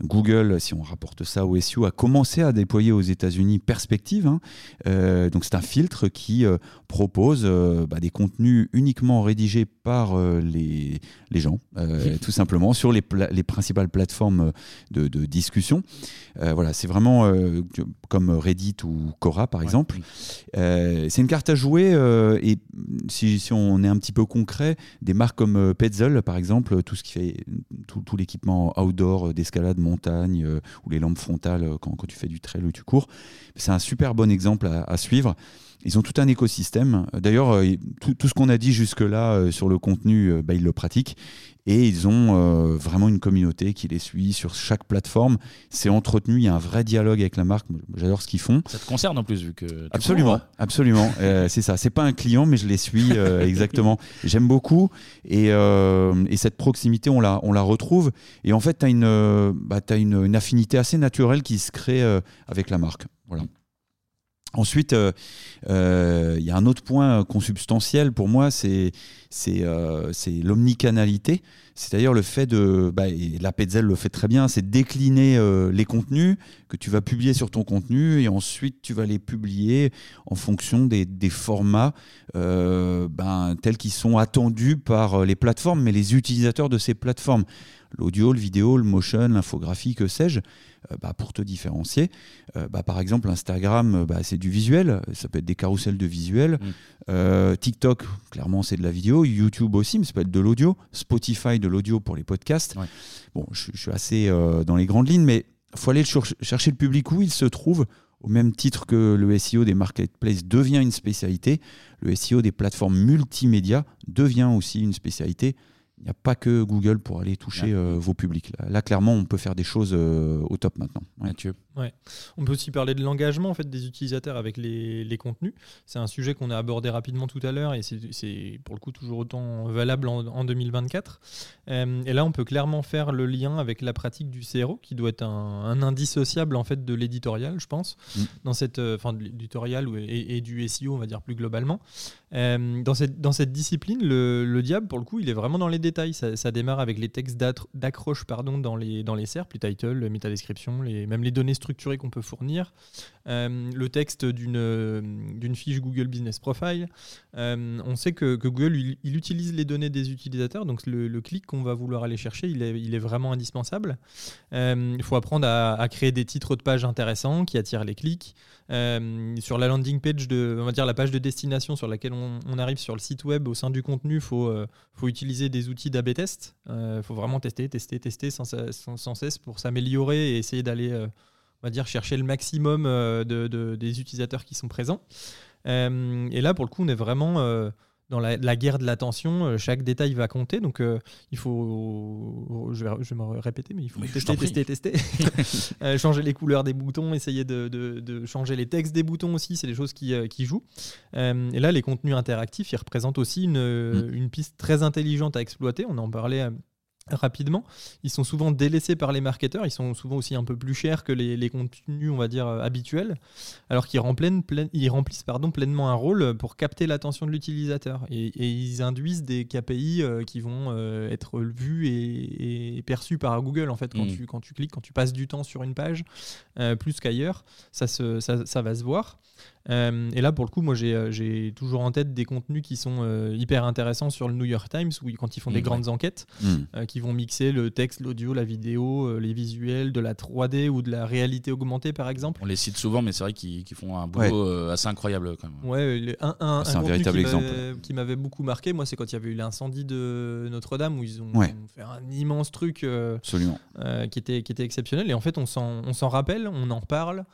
Google, si on rapporte ça au SEO, a commencé à déployer aux États-Unis Perspective. Hein. Euh, donc c'est un filtre qui euh, propose euh, bah, des contenus uniquement rédigés par les, les, gens, tout simplement, sur les, les principales plateformes de, de discussion. voilà, c'est vraiment comme Reddit ou Quora, par exemple. c'est une carte à jouer et si, si, on est un petit peu concret, des marques comme Petzl, par exemple, tout ce qui fait tout, tout l'équipement outdoor d'escalade montagne euh, ou les lampes frontales euh, quand, tu fais du trail ou tu cours. C'est un super bon exemple à, suivre. Ils ont tout un écosystème. D'ailleurs, euh, tout, ce qu'on a dit jusque-là sur le contenu, bah, ils le pratiquent. Et ils ont vraiment une communauté qui les suit sur chaque plateforme. C'est entretenu, il y a un vrai dialogue avec la marque. J'adore ce qu'ils font. Ça te concerne en plus, vu que. absolument, hein. absolument. c'est ça. C'est pas un client, mais je les suis exactement. J'aime beaucoup. Et, cette proximité, on la, on la retrouve. Et en fait, tu as, une, bah, une, affinité assez naturelle qui se crée avec la marque. Voilà. Ensuite, il euh, euh, y a un autre point consubstantiel pour moi, c'est euh, l'omnicanalité, c'est-à-dire le fait de, bah, et la Petzel le fait très bien, c'est décliner les contenus que tu vas publier sur ton contenu et ensuite tu vas les publier en fonction des, formats ben, tels qu'ils sont attendus par les plateformes, mais les utilisateurs de ces plateformes l'audio, le vidéo, le motion, l'infographie, que sais-je, euh, bah, pour te différencier. Euh, bah, par exemple, Instagram, euh, bah, c'est du visuel, ça peut être des carousels de visuel. Mm. TikTok, clairement, c'est de la vidéo. YouTube aussi, mais ça peut être de l'audio. Spotify, de l'audio pour les podcasts. Bon, je, suis assez dans les grandes lignes, mais il faut aller chercher le public où il se trouve. Au même titre que le SEO des marketplaces devient une spécialité, le SEO des plateformes multimédia devient aussi une spécialité il n'y a pas que Google pour aller toucher euh, vos publics. Là, clairement, on peut faire des choses euh, au top maintenant. Mathieu. Ouais. On peut aussi parler de l'engagement en fait, des utilisateurs avec les, les contenus. C'est un sujet qu'on a abordé rapidement tout à l'heure et c'est pour le coup toujours autant valable en, en 2024. Euh, et là, on peut clairement faire le lien avec la pratique du CRO qui doit être un, un indissociable en fait, de l'éditorial, je pense, mm. dans cette, enfin, de l'éditorial et, et, du SEO, on va dire plus globalement. dans, cette, dans cette discipline, le, le diable, pour le coup, il est vraiment dans les détails. Ça, démarre avec les textes d'accroche pardon, dans les, dans les SERP, les titles, les métadescriptions, les, même les données structurées qu'on peut fournir, euh, le texte d'une fiche Google Business Profile. Euh, on sait que, Google, il, utilise les données des utilisateurs, donc le, clic qu'on va vouloir aller chercher, il est, il est vraiment indispensable. Euh, il faut apprendre à, créer des titres de page intéressants qui attirent les clics. sur la landing page, de, on va dire la page de destination sur laquelle on, arrive sur le site web, au sein du contenu, il faut, faut utiliser des outils d'AB test. Il euh, faut vraiment tester, tester, tester sans, sans, cesse pour s'améliorer et essayer d'aller, euh, on va dire, chercher le maximum euh, de, des utilisateurs qui sont présents. et là, pour le coup, on est vraiment dans la, guerre de l'attention, chaque détail va compter. Donc, il faut, je vais, je vais, me répéter, mais il faut tester, tester, tester, changer les couleurs des boutons, essayer de, de, changer les textes des boutons aussi. C'est des choses qui, qui jouent. et là, les contenus interactifs, ils représentent aussi une, mm. une, piste très intelligente à exploiter. On en parlait rapidement. Ils sont souvent délaissés par les marketeurs, ils sont souvent aussi un peu plus chers que les, contenus, on va dire, euh, habituels, alors qu'ils remplissent, ils remplissent pardon, pleinement un rôle pour capter l'attention de l'utilisateur. Et, ils induisent des KPI euh, qui vont euh, être vus et, perçus par Google, en fait, quand, mm. tu, quand tu cliques, quand tu passes du temps sur une page, plus qu'ailleurs, ça, ça, ça, va se voir. Euh, et là, pour le coup, moi, j'ai euh, toujours en tête des contenus qui sont euh, hyper intéressants sur le New York Times, où quand ils font des mmh, grandes enquêtes, mmh. qui vont mixer le texte, l'audio, la vidéo, les visuels, de la 3D ou de la réalité augmentée, par exemple. On les cite souvent, mais c'est vrai qu'ils font un boulot assez incroyable quand même. Ouais, un, un, un, véritable exemple. Qui m'avait beaucoup marqué, moi, c'est quand il y avait eu l'incendie de Notre-Dame, où ils ont, fait un immense truc qui, était, qui était exceptionnel. Et en fait, on s'en rappelle, on en parle.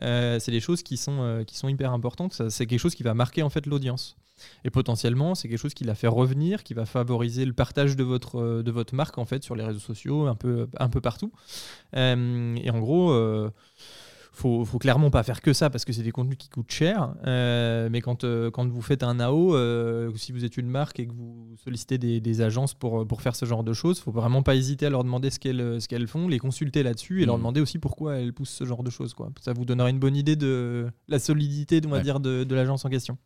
c'est des choses qui sont, qui sont hyper importante. C'est quelque chose qui va marquer en fait l'audience. Et potentiellement, c'est quelque chose qui la fait revenir, qui va favoriser le partage de votre, euh, de votre marque en fait sur les réseaux sociaux, un peu, un peu partout. Euh, et en gros, euh, faut, faut clairement pas faire que ça parce que c'est des contenus qui coûtent cher. Euh, mais quand, euh, quand vous faites un AO, euh, si vous êtes une marque et que vous sollicitez des, des agences pour, pour faire ce genre de choses, faut vraiment pas hésiter à leur demander ce qu'elles ce qu'elles font, les consulter là-dessus et leur mmh. demander aussi pourquoi elles poussent ce genre de choses. Quoi. Ça vous donnera une bonne idée de la solidité on va dire, de, de l'agence en question.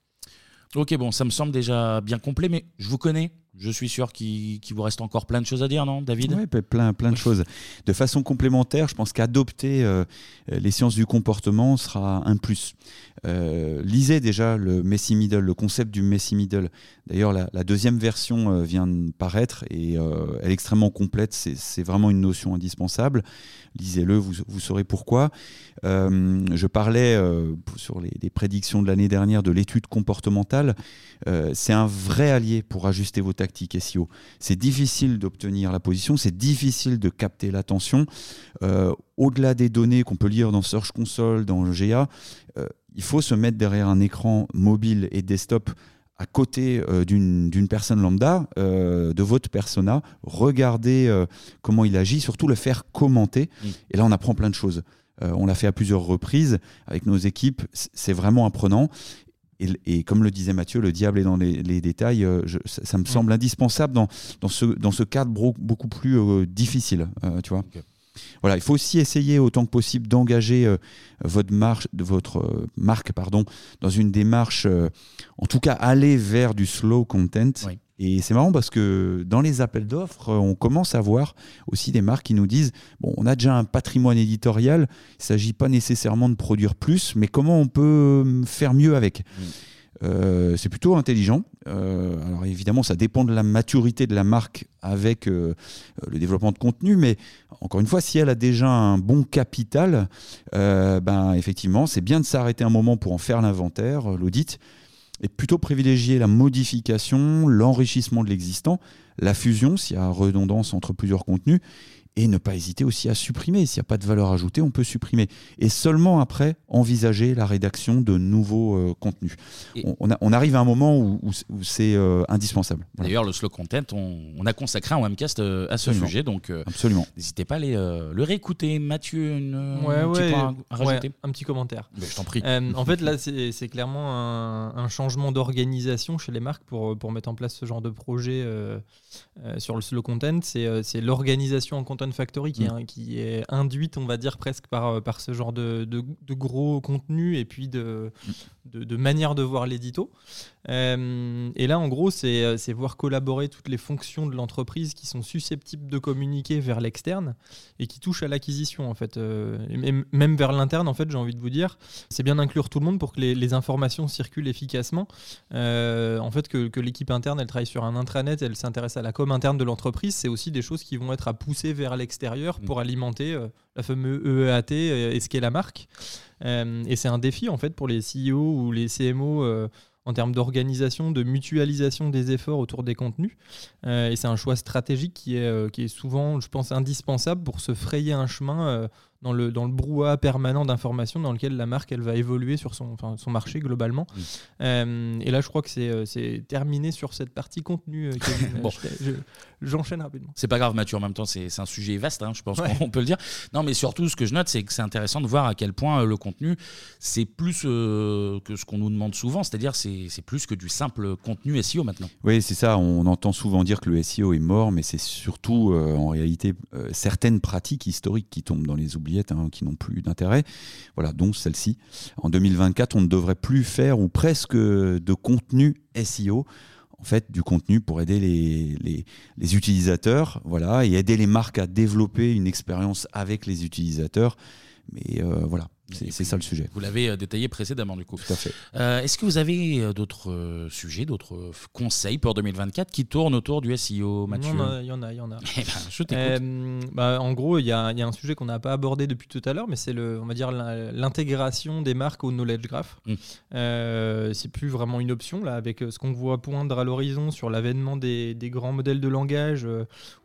Ok, bon, ça me semble déjà bien complet, mais je vous connais. Je suis sûr qu'il vous reste encore plein de choses à dire, non, David? Oui, plein, plein de choses. De façon complémentaire, je pense qu'adopter euh, les sciences du comportement sera un plus. Euh, lisez déjà le Messi Middle, le concept du Messi Middle. D'ailleurs, la, deuxième version euh, vient de paraître et elle est extrêmement complète. C'est vraiment une notion indispensable. Lisez-le, vous, vous, saurez pourquoi. je parlais sur les, prédictions de l'année dernière de l'étude comportementale. C'est un vrai allié pour ajuster vos tactique SEO. C'est difficile d'obtenir la position, c'est difficile de capter l'attention. Euh, au-delà des données qu'on peut lire dans Search Console, dans GA, euh, il faut se mettre derrière un écran mobile et desktop à côté euh, d'une personne lambda, de votre persona, regarder comment il agit, surtout le faire commenter. Mm. Et là, on apprend plein de choses. on l'a fait à plusieurs reprises avec nos équipes. C'est vraiment apprenant. Et, comme le disait Mathieu, le diable est dans les, détails. Euh, ça, me mm. semble indispensable dans, dans, ce, dans ce cadre beaucoup plus euh, difficile. Euh, tu vois Voilà, il faut aussi essayer autant que possible d'engager votre, marche, votre marque pardon, dans une démarche, en tout cas aller vers du slow content. Et c'est marrant parce que dans les appels d'offres, on commence à voir aussi des marques qui nous disent bon, on a déjà un patrimoine éditorial, il ne s'agit pas nécessairement de produire plus, mais comment on peut faire mieux avec? Mmh. euh, c'est plutôt intelligent. Euh, alors évidemment, ça dépend de la maturité de la marque avec euh, le développement de contenu, mais encore une fois, si elle a déjà un bon capital, ben effectivement, c'est bien de s'arrêter un moment pour en faire l'inventaire, l'audit, et plutôt privilégier la modification, l'enrichissement de l'existant, la fusion s'il y a redondance entre plusieurs contenus, et ne pas hésiter aussi à supprimer. S'il n'y a pas de valeur ajoutée, on peut supprimer. Et seulement après, envisager la rédaction de nouveaux euh, contenus. On, on, arrive à un moment où, où, c'est euh, indispensable. D'ailleurs, le slow content, on, a consacré un webcast euh, à ce sujet, donc Absolument. n'hésitez pas à aller le réécouter. Mathieu, une, ouais, un, petit rajouter? un petit commentaire. je t'en prie. en fait, là, c'est clairement un, un changement d'organisation chez les marques pour, pour mettre en place ce genre de projet sur le slow content. C'est l'organisation en content Factory qui, mm. est, qui est induite, on va dire, presque par, euh, par ce genre de, de, gros contenu et puis de, mm. de, de manière de voir l'édito. Euh, et là, en gros, euh, c'est voir collaborer toutes les fonctions de l'entreprise qui sont susceptibles de communiquer vers l'externe et qui touchent à l'acquisition, en fait. et même vers l'interne, en fait, j'ai envie de vous dire, c'est bien d'inclure tout le monde pour que les, les informations circulent efficacement. en fait, que, que l'équipe interne, elle travaille sur un intranet, elle s'intéresse à la com interne de l'entreprise, c'est aussi des choses qui vont être à pousser vers l'extérieur pour mm. alimenter euh, la fameuse EEAT euh, et ce qu'est la marque. Euh, et c'est un défi en fait pour les CEO ou les CMO en termes d'organisation, de mutualisation des efforts autour des contenus. et c'est un choix stratégique qui est, qui est souvent, je pense, indispensable pour se frayer un chemin dans le, dans le brouhaha permanent d'informations dans lequel la marque elle va évoluer sur son, son marché globalement. Euh, et là, je crois que c'est, c'est terminé sur cette partie contenu. Euh, bon. j'enchaîne rapidement. C'est pas grave, Mathieu, en même temps, c'est, c'est un sujet vaste, hein, je pense qu'on peut le dire. Non, mais surtout, ce que je note, c'est que c'est intéressant de voir à quel point euh, le contenu, c'est plus que ce qu'on nous demande souvent, c'est-à-dire c'est, c'est plus que du simple contenu SEO maintenant. Oui, c'est ça. On entend souvent dire que le SEO est mort, mais c'est surtout en réalité certaines pratiques historiques qui tombent dans les Hein, qui n'ont plus d'intérêt. Voilà, dont celle-ci. En 2024, on ne devrait plus faire ou presque de contenu SEO en fait du contenu pour aider les, les, utilisateurs voilà, et aider les marques à développer une expérience avec les utilisateurs. Mais euh, voilà, c'est ça le sujet. Vous l'avez euh, détaillé précédemment, du coup. Tout à fait. Euh, est-ce que vous avez euh, d'autres sujets, d'autres conseils pour 2024 qui tournent autour du SEO, Mathieu Il y en a, il y en a. Eh ben, je t'écoute. Bah, en gros, il y, a, y, a un sujet qu'on n'a pas abordé depuis tout à l'heure, mais c'est le, on va dire l'intégration des marques au knowledge graph. Mm. c'est plus vraiment une option là, avec ce qu'on voit poindre à l'horizon sur l'avènement des, des, grands modèles de langage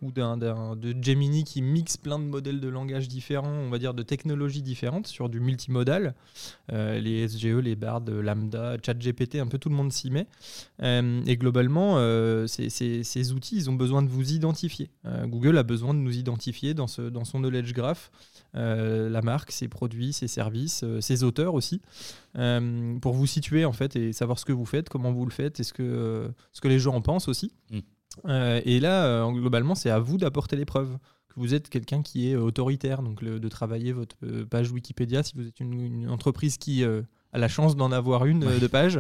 ou d'un de Gemini qui mixe plein de modèles de langage différents, on va dire de technologies différentes sur du multimodal. Euh, les SGE, les BARD, Lambda, ChatGPT, un peu tout le monde s'y met. Euh, et globalement, euh, ces, outils, ils ont besoin de vous identifier. Google a besoin de nous identifier dans, ce, dans son knowledge graph. la marque, ses produits, ses services, ses auteurs aussi, pour vous situer en fait et savoir ce que vous faites, comment vous le faites, et ce que, ce que les gens en pensent aussi. Mm. et là, globalement, c'est à vous d'apporter les preuves que vous êtes quelqu'un qui est autoritaire, donc de travailler votre euh, page Wikipédia si vous êtes une, entreprise qui euh, a la chance d'en avoir une euh, de page,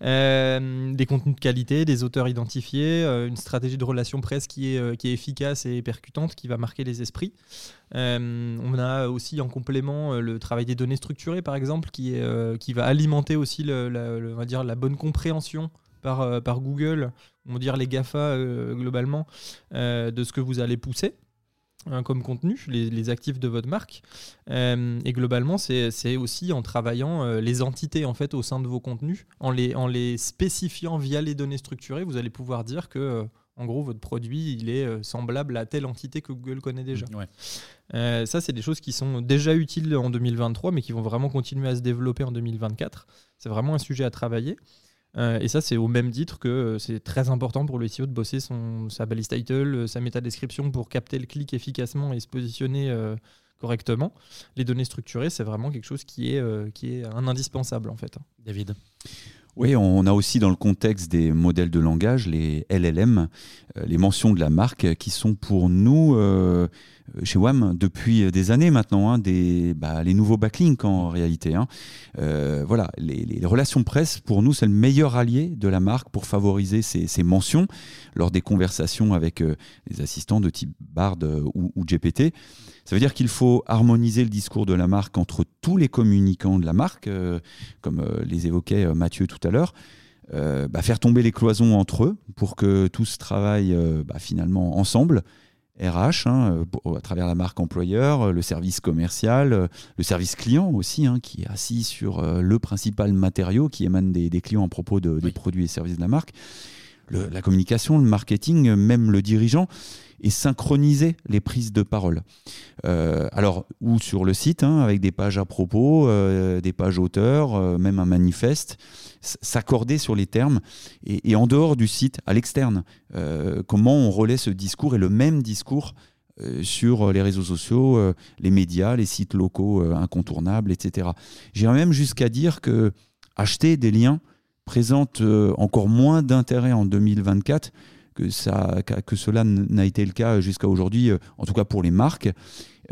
des contenus de qualité, des auteurs identifiés, une stratégie de relation presse qui est, qui est efficace et percutante, qui va marquer les esprits. on a aussi en complément le travail des données structurées, par exemple, qui, est, qui va alimenter aussi le, la, on va dire, la bonne compréhension par, par Google, on va dire les GAFA globalement, de ce que vous allez pousser. Hein, comme contenu, les, actifs de votre marque. Euh, et globalement, c'est aussi en travaillant euh, les entités en fait au sein de vos contenus, en les, en les spécifiant via les données structurées, vous allez pouvoir dire que euh, en gros votre produit il est semblable à telle entité que Google connaît déjà. ça, c'est des choses qui sont déjà utiles en 2023, mais qui vont vraiment continuer à se développer en 2024. C'est vraiment un sujet à travailler. Euh, et ça, c'est au même titre que euh, c'est très important pour le SEO de bosser son, sa balise title, euh, sa métadescription pour capter le clic efficacement et se positionner correctement. Les données structurées, c'est vraiment quelque chose qui est, qui est un indispensable en fait. David oui, on a aussi dans le contexte des modèles de langage, les LLM, les mentions de la marque qui sont pour nous euh, chez WAM depuis des années maintenant, hein, des, bah, les nouveaux backlinks en réalité. Hein. Euh, voilà, les, relations presse, pour nous, c'est le meilleur allié de la marque pour favoriser ces, mentions lors des conversations avec euh, les assistants de type Bard ou, GPT. Ça veut dire qu'il faut harmoniser le discours de la marque entre tous les communicants de la marque, comme les évoquait Mathieu tout à l'heure. Bah, faire tomber les cloisons entre eux pour que tous travaillent bah, finalement ensemble RH, hein, à travers la marque employeur, euh, le service commercial, euh, le service client aussi, hein, qui est assis sur euh, le principal matériau qui émane des, clients à propos des produits et services de la marque. La communication, le marketing, même le dirigeant, et synchroniser les prises de parole. Euh, alors, ou sur le site, hein, avec des pages à propos, euh, des pages auteurs, euh, même un manifeste, s'accorder sur les termes, et, en dehors du site, à l'externe, comment on relaie ce discours et le même discours sur les réseaux sociaux, les médias, les sites locaux incontournables, etc. J'irais même jusqu'à dire que acheter des liens présente encore moins d'intérêt en 2024 que, ça, que cela n'a été le cas jusqu'à aujourd'hui, euh, en tout cas pour les marques.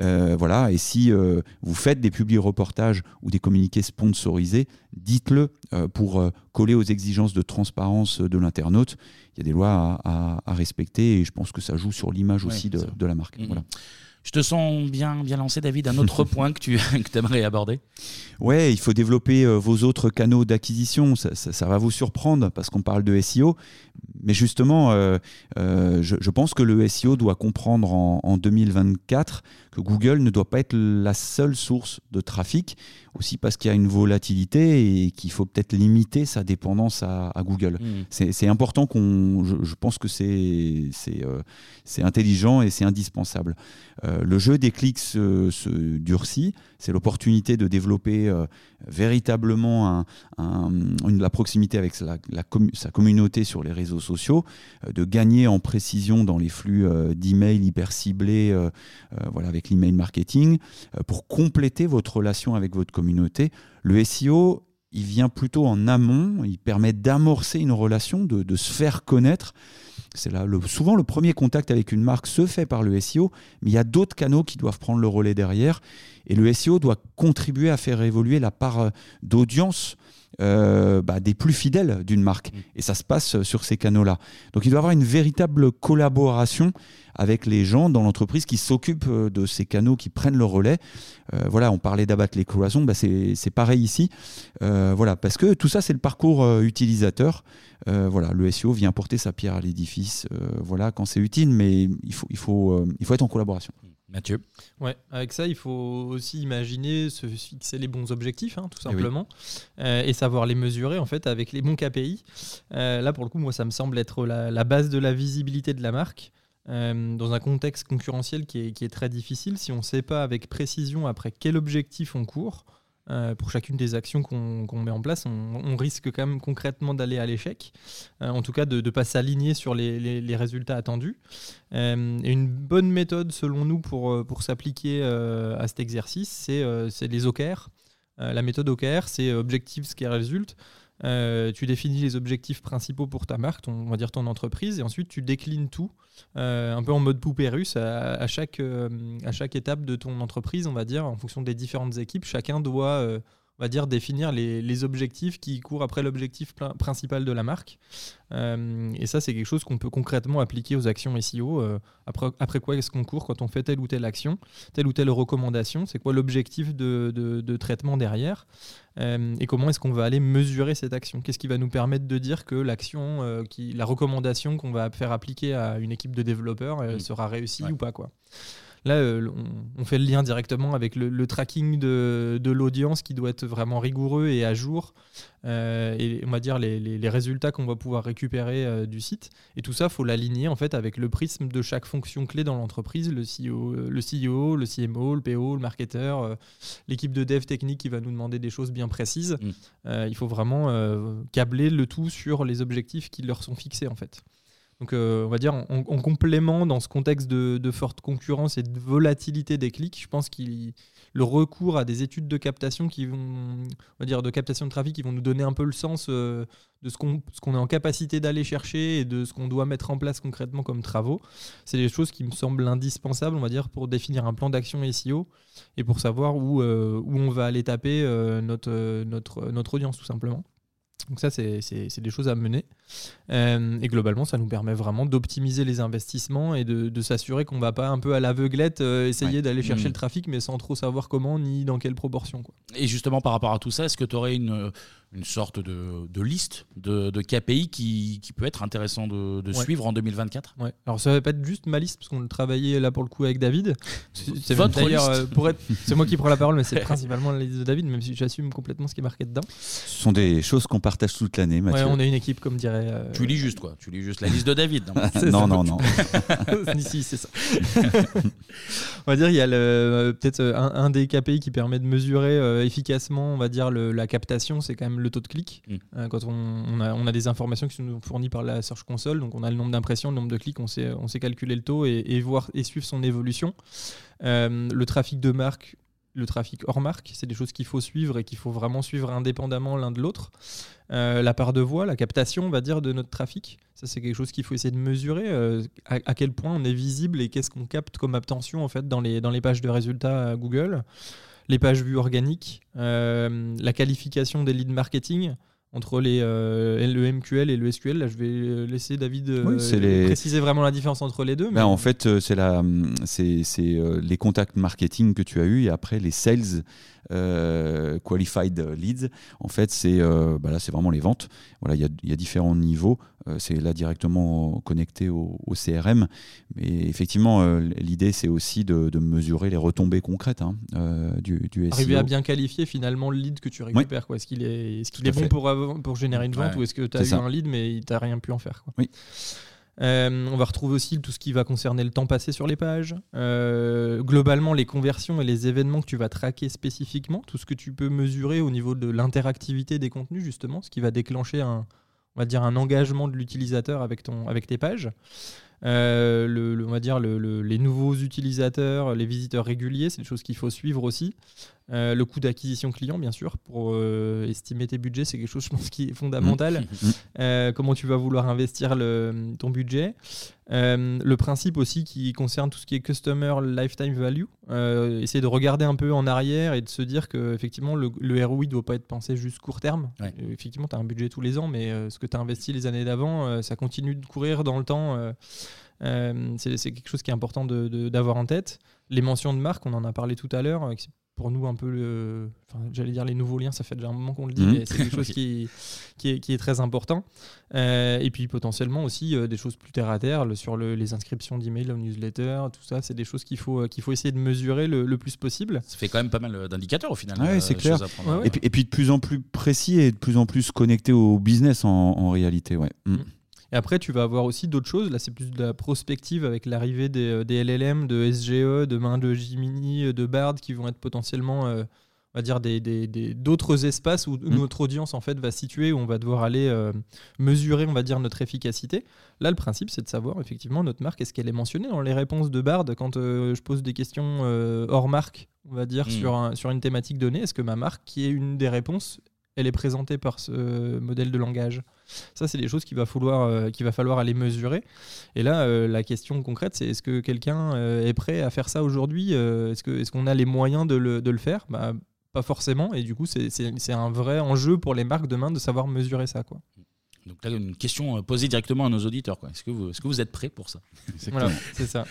Euh, voilà, et si euh, vous faites des publi-reportages ou des communiqués sponsorisés, dites-le pour coller aux exigences de transparence de l'internaute. Il y a des lois à, respecter et je pense que ça joue sur l'image aussi de, la marque. Voilà. Je te sens bien, bien lancé, David. Un autre point que tu que aimerais aborder Ouais, il faut développer euh, vos autres canaux d'acquisition. Ça, va vous surprendre parce qu'on parle de SEO. Mais justement, euh, euh, je, pense que le SEO doit comprendre en, en 2024 que Google ne doit pas être la seule source de trafic aussi parce qu'il y a une volatilité et qu'il faut peut-être limiter sa dépendance à, Google. Hmm. C'est important qu'on. Je, pense que c'est euh, c'est intelligent et c'est indispensable. Euh, le jeu des clics se, durcit. C'est l'opportunité de développer euh, véritablement un, la proximité avec la, sa communauté sur les réseaux sociaux, de gagner en précision dans les flux d'emails hyper ciblés, voilà, avec l'email marketing, pour compléter votre relation avec votre communauté Le SEO, il vient plutôt en amont, il permet d'amorcer une relation, de, se faire connaître. C'est là souvent le premier contact avec une marque se fait par le SEO, mais il y a d'autres canaux qui doivent prendre le relais derrière. Et le SEO doit contribuer à faire évoluer la part euh, d'audience euh, bah, des plus fidèles d'une marque. Mm. Et ça se passe sur ces canaux-là. Donc il doit y avoir une véritable collaboration avec les gens dans l'entreprise qui s'occupent euh, de ces canaux, qui prennent le relais. Euh, voilà, on parlait d'abattre les cloisons, bah c'est pareil ici. voilà, parce que tout ça, c'est le parcours utilisateur. voilà, le SEO vient porter sa pierre à l'édifice. voilà, quand c'est utile, mais il faut, il faut, il faut être en collaboration. Mathieu Ouais, avec ça, il faut aussi imaginer se fixer les bons objectifs, hein, tout eh simplement, euh, et savoir les mesurer en fait avec les bons KPI. Euh, là, pour le coup, moi, ça me semble être la, base de la visibilité de la marque. Euh, dans un contexte concurrentiel qui est, qui est, très difficile, si on ne sait pas avec précision après quel objectif on court, euh, pour chacune des actions qu'on met en place, on, risque quand même concrètement d'aller à l'échec, euh, en tout cas de ne pas s'aligner sur les, résultats attendus. Euh, une bonne méthode selon nous pour, s'appliquer à cet exercice, c'est les OKR. la méthode OKR, c'est Objective Scale Result. Euh, tu définis les objectifs principaux pour ta marque, ton, on va dire ton entreprise, et ensuite tu déclines tout, euh, un peu en mode poupée russe, à, chaque, euh, à chaque étape de ton entreprise, on va dire, en fonction des différentes équipes, chacun doit on va dire, définir les, objectifs qui courent après l'objectif principal de la marque. Euh, et ça, c'est quelque chose qu'on peut concrètement appliquer aux actions SEO. Euh, après, après quoi est-ce qu'on court quand on fait telle ou telle action, telle ou telle recommandation? C'est quoi l'objectif de, traitement derrière? Euh, Et comment est-ce qu'on va aller mesurer cette action? Qu'est-ce qui va nous permettre de dire que l'action, la recommandation qu'on va faire appliquer à une équipe de développeurs sera réussie ou pas quoi? Là, euh, on, fait le lien directement avec le, tracking de, l'audience qui doit être vraiment rigoureux et à jour. Euh, et on va dire les, résultats qu'on va pouvoir récupérer euh, du site. Et tout ça, faut l'aligner en fait avec le prisme de chaque fonction clé dans l'entreprise, le CEO, le CEO, le CMO, le PO, le marketeur, l'équipe de dev technique qui va nous demander des choses bien précises. Mm. il faut vraiment câbler le tout sur les objectifs qui leur sont fixés en fait. Donc, euh, on va dire, en, complément, dans ce contexte de, forte concurrence et de volatilité des clics, je pense qu'il le recours à des études de captation qui vont, on va dire, de captation de trafic, qui vont nous donner un peu le sens euh, de ce qu'on est en capacité d'aller chercher et de ce qu'on doit mettre en place concrètement comme travaux. C'est des choses qui me semblent indispensables, on va dire, pour définir un plan d'action SEO et pour savoir où, euh, où on va aller taper notre audience, tout simplement. Donc ça, c'est des choses à mener. Euh, et globalement, ça nous permet vraiment d'optimiser les investissements et de, s'assurer qu'on ne va pas un peu à l'aveuglette euh, essayer d'aller chercher mmh. le trafic, mais sans trop savoir comment ni dans quelle proportion. Quoi. Et justement, par rapport à tout ça, est-ce que tu aurais une, une sorte de, de liste de, de, KPI qui, qui, peut être intéressant de, de suivre en 2024 ouais. Alors ça va pas être juste ma liste, parce qu'on le travaillait là pour le coup avec David. C'est votre liste euh, pour être, C'est moi qui prends la parole, mais c'est principalement la liste de David, même si j'assume complètement ce qui est marqué dedans. Ce sont des choses qu'on partage toute l'année, Mathieu. Ouais, on est une équipe, comme dirait euh, Tu lis juste quoi Tu lis juste la liste de David. non non, non, non. si, c'est ça. on va dire il y a euh, peut-être un, un des KPI qui permet de mesurer euh, efficacement, on va dire le- la captation, c'est quand même le taux de clic. Mm. Euh, quand on, on a, on a des informations qui sont fournies par la Search Console, donc on a le nombre d'impressions, le nombre de clics, on sait, on sait calculer le taux et, et voir et suivre son évolution. Euh, le trafic de marque. Le trafic hors marque, c'est des choses qu'il faut suivre et qu'il faut vraiment suivre indépendamment l'un de l'autre. Euh, la part de voix, la captation, on va dire, de notre trafic. Ça, c'est quelque chose qu'il faut essayer de mesurer. euh, à, à quel point on est visible et qu'est-ce qu'on capte comme attention en fait dans les, dans les pages de résultats à Google. Les pages vues organiques, euh, la qualification des leads marketing entre les, euh, le MQL et le SQL. Là, je vais laisser David euh, Oui, c'est les- préciser vraiment la différence entre les deux. mais- Ben, en fait, euh, c'est la, c'est, euh, les contacts marketing que tu as eu et après les sales euh, qualified leads. En fait, c'est, euh, bah là, c'est vraiment les ventes. Voilà, il y a, y a différents niveaux. Euh, c'est là directement connecté au, au CRM. Mais effectivement, euh, l'idée, c'est aussi de, de mesurer les retombées concrètes hein, euh, du, du SEO. Arriver à bien qualifier finalement le lead que tu récupères. Quoi. Est-ce qu'il est, est, -ce qu'il Tout est à bon fait. pour, avoir- pour générer une vente Ouais. ou est-ce que tu as C'est eu ça. un lead mais tu n'as rien pu en faire quoi. Oui. Euh, on va retrouver aussi tout ce qui va concerner le temps passé sur les pages. Euh, globalement, les conversions et les événements que tu vas traquer spécifiquement, tout ce que tu peux mesurer au niveau de l'interactivité des contenus, justement, ce qui va déclencher un, on va dire un engagement de l'utilisateur avec, ton, avec tes pages. Euh, le, le- on va dire le- les nouveaux utilisateurs, les visiteurs réguliers, c'est des choses qu'il faut suivre aussi. Euh, le coût d'acquisition client, bien sûr, pour euh, estimer tes budgets, c'est quelque chose, je pense, qui est fondamental. Mm. Euh, comment tu vas vouloir investir le- ton budget. Le principe aussi qui concerne tout ce qui est customer lifetime value. Essayer de regarder un peu en arrière et de se dire que effectivement le, le ROI ne doit pas être pensé juste court terme. Ouais. Effectivement, tu as un budget tous les ans, mais ce que tu as investi les années d'avant, ça continue de courir dans le temps. c'est quelque chose qui est important de- de- d'avoir en tête. Les mentions de marque, on en a parlé tout à l'heure, pour nous un peu le. enfin, J'allais dire les nouveaux liens, ça fait déjà un moment qu'on le dit, Mhm. mais c'est quelque chose qui, qui, est, qui est très important. Euh, et puis potentiellement aussi euh, des choses plus terre à terre le- sur le- les inscriptions d'emails aux newsletters, tout ça, c'est des choses qu'il faut, euh, qu'il faut essayer de mesurer le, le plus possible. Ça fait quand même pas mal d'indicateurs au final. Ouais, euh, c'est clair. Ouais, ouais. Et, puis, et puis de plus en plus précis et de plus en plus connecté au business en, en réalité. Ouais. Mm. Et après, tu vas avoir aussi d'autres choses. Là, c'est plus de la prospective avec l'arrivée des, euh, des LLM, de SGE, de main de Jiminy, euh, de Bard, qui vont être potentiellement, euh, on va dire, des, des- des- d'autres espaces où Mm. notre audience en fait va se situer, où on va devoir aller euh, mesurer, on va dire, notre efficacité. Là, le principe, c'est de savoir effectivement notre marque, est-ce qu'elle est mentionnée dans les réponses de Bard? Quand euh, je pose des questions hors marque, on va dire, Mm. sur, un- sur une thématique donnée. Est-ce que ma marque, qui est une des réponses, elle est présentée par ce modèle de langage? Ça, c'est des choses qu'il va, falloir, euh, qu'il va falloir aller mesurer. Et là, euh, la question concrète, c'est est-ce que quelqu'un euh, est prêt à faire ça aujourd'hui Euh, Est-ce qu'on a les moyens de le, de le faire? Bah, Pas forcément. Et du coup, c'est- un vrai enjeu pour les marques demain de savoir mesurer ça. Quoi. Donc là, une question posée directement à nos auditeurs. quoi. Est-ce que, vous, est-ce que vous êtes prêts pour ça? Voilà, c'est ça.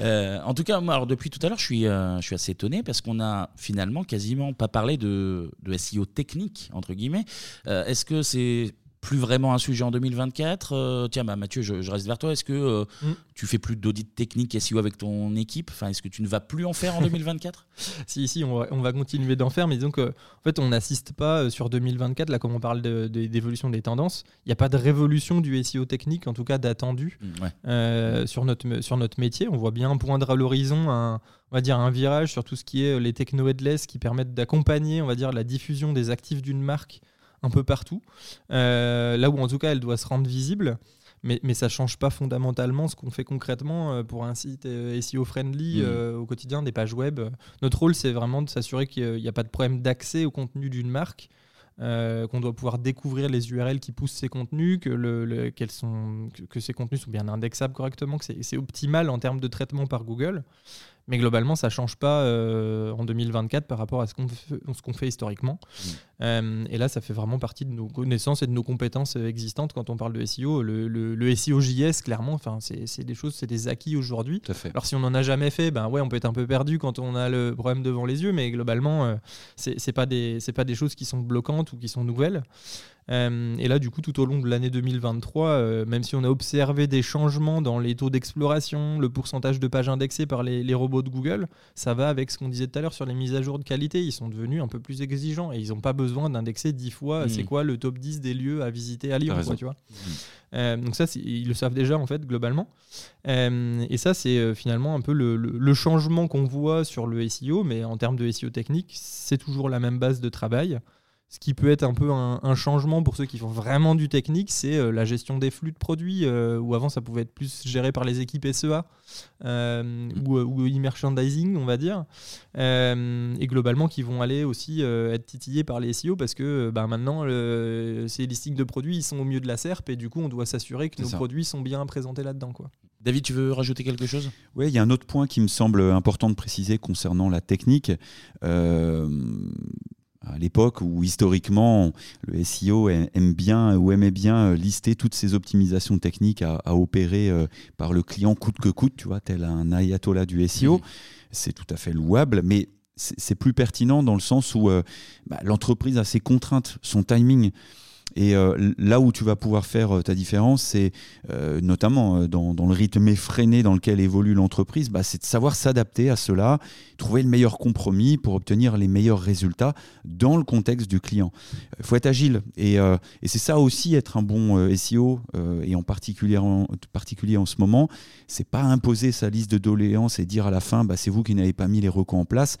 Euh, en tout cas, moi, alors, depuis tout à l'heure, je suis, euh, je suis assez étonné parce qu'on a finalement quasiment pas parlé de, de SEO technique, entre guillemets. Euh, Est-ce que c'est plus vraiment un sujet en 2024 Euh, Tiens, bah, Mathieu, je, je reste vers toi. Est-ce que euh, Mm. tu fais plus d'audit technique SEO avec ton équipe? Enfin, Est-ce que tu ne vas plus en faire en 2024 si, si, on va, on va continuer d'en faire, mais disons que, en fait, on n'assiste pas euh, sur 2024, là, comme on parle de- de- d'évolution des tendances, il n'y a pas de révolution du SEO technique, en tout cas d'attendu. Mm, ouais. euh, sur, notre, sur notre métier. On voit bien poindre à l'horizon un, on va dire un virage sur tout ce qui est les techno-headless qui permettent d'accompagner on va dire, la diffusion des actifs d'une marque un peu partout. Euh, là où en tout cas elle doit se rendre visible. Mais, mais ça ne change pas fondamentalement ce qu'on fait concrètement euh, pour un site euh, SEO friendly euh, au quotidien, des pages web. Notre rôle, c'est vraiment de s'assurer qu'il n'y a pas de problème d'accès au contenu d'une marque, euh, qu'on doit pouvoir découvrir les URL qui poussent ces contenus, que, le, sont, que, que ces contenus sont bien indexables correctement, que c'est optimal en termes de traitement par Google. Mais globalement, ça ne change pas euh, en 2024 par rapport à ce qu'on fait, qu'on fait historiquement. Euh, et là, ça fait vraiment partie de nos connaissances et de nos compétences existantes quand on parle de SEO. Le, le, le SEO JS, clairement, c'est, des choses, c'est des acquis aujourd'hui. Alors si on n'en a jamais fait, ben ouais, on peut être un peu perdu quand on a le problème devant les yeux, mais globalement, euh, c'est pas des pas des choses qui sont bloquantes ou qui sont nouvelles. Euh, et là, du coup, tout au long de l'année 2023, euh, même si on a observé des changements dans les taux d'exploration, le pourcentage de pages indexées par les, robots de Google, ça va avec ce qu'on disait tout à l'heure sur les mises à jour de qualité. Ils sont devenus un peu plus exigeants et ils n'ont pas besoin d'indexer dix fois mmh. c'est quoi le top 10 des lieux à visiter à Lyon. tu vois mmh. euh, donc ça, ils le savent déjà en fait globalement. et ça, c'est finalement un peu le, le changement qu'on voit sur le SEO, mais en termes de SEO technique, c'est toujours la même base de travail. Ce qui peut être un peu un, changement pour ceux qui font vraiment du technique, c'est euh, la gestion des flux de produits, euh, où avant ça pouvait être plus géré par les équipes SEA euh, ou, ou e-merchandising, on va dire, et globalement qui vont aller aussi être titillés par les SEO parce que bah, maintenant ces listings de produits ils sont au milieu de la SERP et du coup on doit s'assurer que nos produits sont bien présentés là-dedans. Quoi. David, tu veux rajouter quelque chose? Oui, il y a un autre point qui me semble important de préciser concernant la technique à l'époque où historiquement le SEO aime bien ou aimait bien euh, lister toutes ces optimisations techniques à, opérer euh, par le client coûte que coûte, tu vois, tel un ayatollah du SEO. C'est tout à fait louable, mais c'est plus pertinent dans le sens où euh, bah, l'entreprise a ses contraintes, son timing. Et euh, là où tu vas pouvoir faire euh, ta différence, c'est euh, notamment dans, le rythme effréné dans lequel évolue l'entreprise, bah, c'est de savoir s'adapter à cela, trouver le meilleur compromis pour obtenir les meilleurs résultats dans le contexte du client. Il faut être agile. Et, c'est ça aussi être un bon SEO, et en particulier en, particulier en ce moment, c'est pas imposer sa liste de doléances et dire à la fin, bah, c'est vous qui n'avez pas mis les recours en place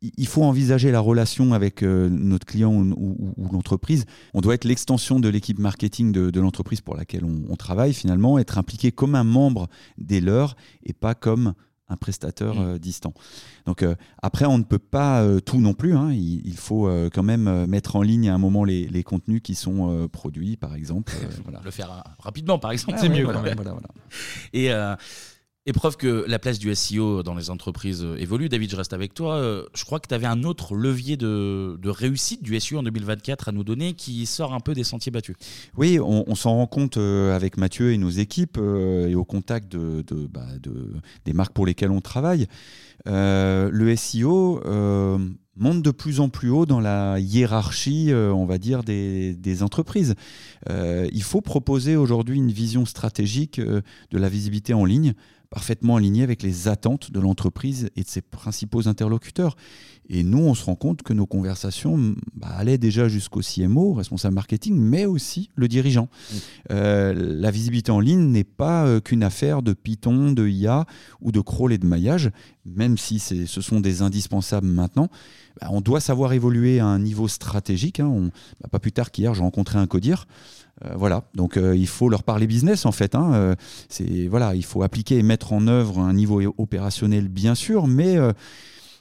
il faut envisager la relation avec euh, notre client ou, l'entreprise. On doit être l'extension de l'équipe marketing de, l'entreprise pour laquelle on, travaille finalement, être impliqué comme un membre des leurs et pas comme un prestataire mm. euh, distant. Donc euh, après, on ne peut pas tout non plus. Hein. Il, faut quand même mettre en ligne à un moment les, contenus qui sont produits, par exemple. Le faire rapidement, par exemple. C'est mieux quand même. Et et preuve que la place du SEO dans les entreprises euh, évolue. David, je reste avec toi. Euh, je crois que tu avais un autre levier de, réussite du SEO en 2024 à nous donner qui sort un peu des sentiers battus. Oui, on, s'en rend compte euh, avec Mathieu et nos équipes et au contact bah, de, des marques pour lesquelles on travaille. le SEO monte de plus en plus haut dans la hiérarchie, on va dire, des, des entreprises. il faut proposer aujourd'hui une vision stratégique de la visibilité en ligne parfaitement aligné avec les attentes de l'entreprise et de ses principaux interlocuteurs. Et nous, on se rend compte que nos conversations bah, allaient déjà jusqu'au CMO, responsable marketing, mais aussi le dirigeant. Mmh. Euh, la visibilité en ligne n'est pas euh, qu'une affaire de Python, de IA ou de crawl et de maillage, même si ce sont des indispensables maintenant. Bah, on doit savoir évoluer à un niveau stratégique. Hein. Bah, pas plus tard qu'hier, j'ai rencontré un codir. Euh, voilà, donc euh, il faut leur parler business en fait. Hein. Euh, c'est voilà, il faut appliquer et mettre en œuvre un niveau opérationnel bien sûr, mais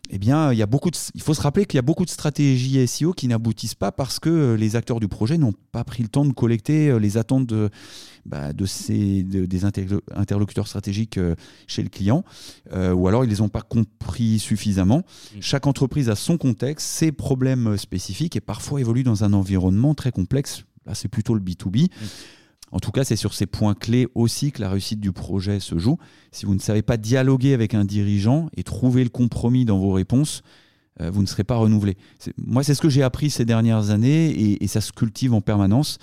eh bien, il, y a beaucoup il faut se rappeler qu'il y a beaucoup de stratégies SEO qui n'aboutissent pas parce que les acteurs du projet n'ont pas pris le temps de collecter les attentes de, bah, de ces, des interlocuteurs stratégiques chez le client, ou alors ils ne les ont pas compris suffisamment. Mmh. Chaque entreprise a son contexte, ses problèmes spécifiques et parfois évolue dans un environnement très complexe Là, c'est plutôt le B2B. Mm. En tout cas, c'est sur ces points clés aussi que la réussite du projet se joue. Si vous ne savez pas dialoguer avec un dirigeant et trouver le compromis dans vos réponses, euh, vous ne serez pas renouvelé. Moi, c'est ce que j'ai appris ces dernières années et, ça se cultive en permanence.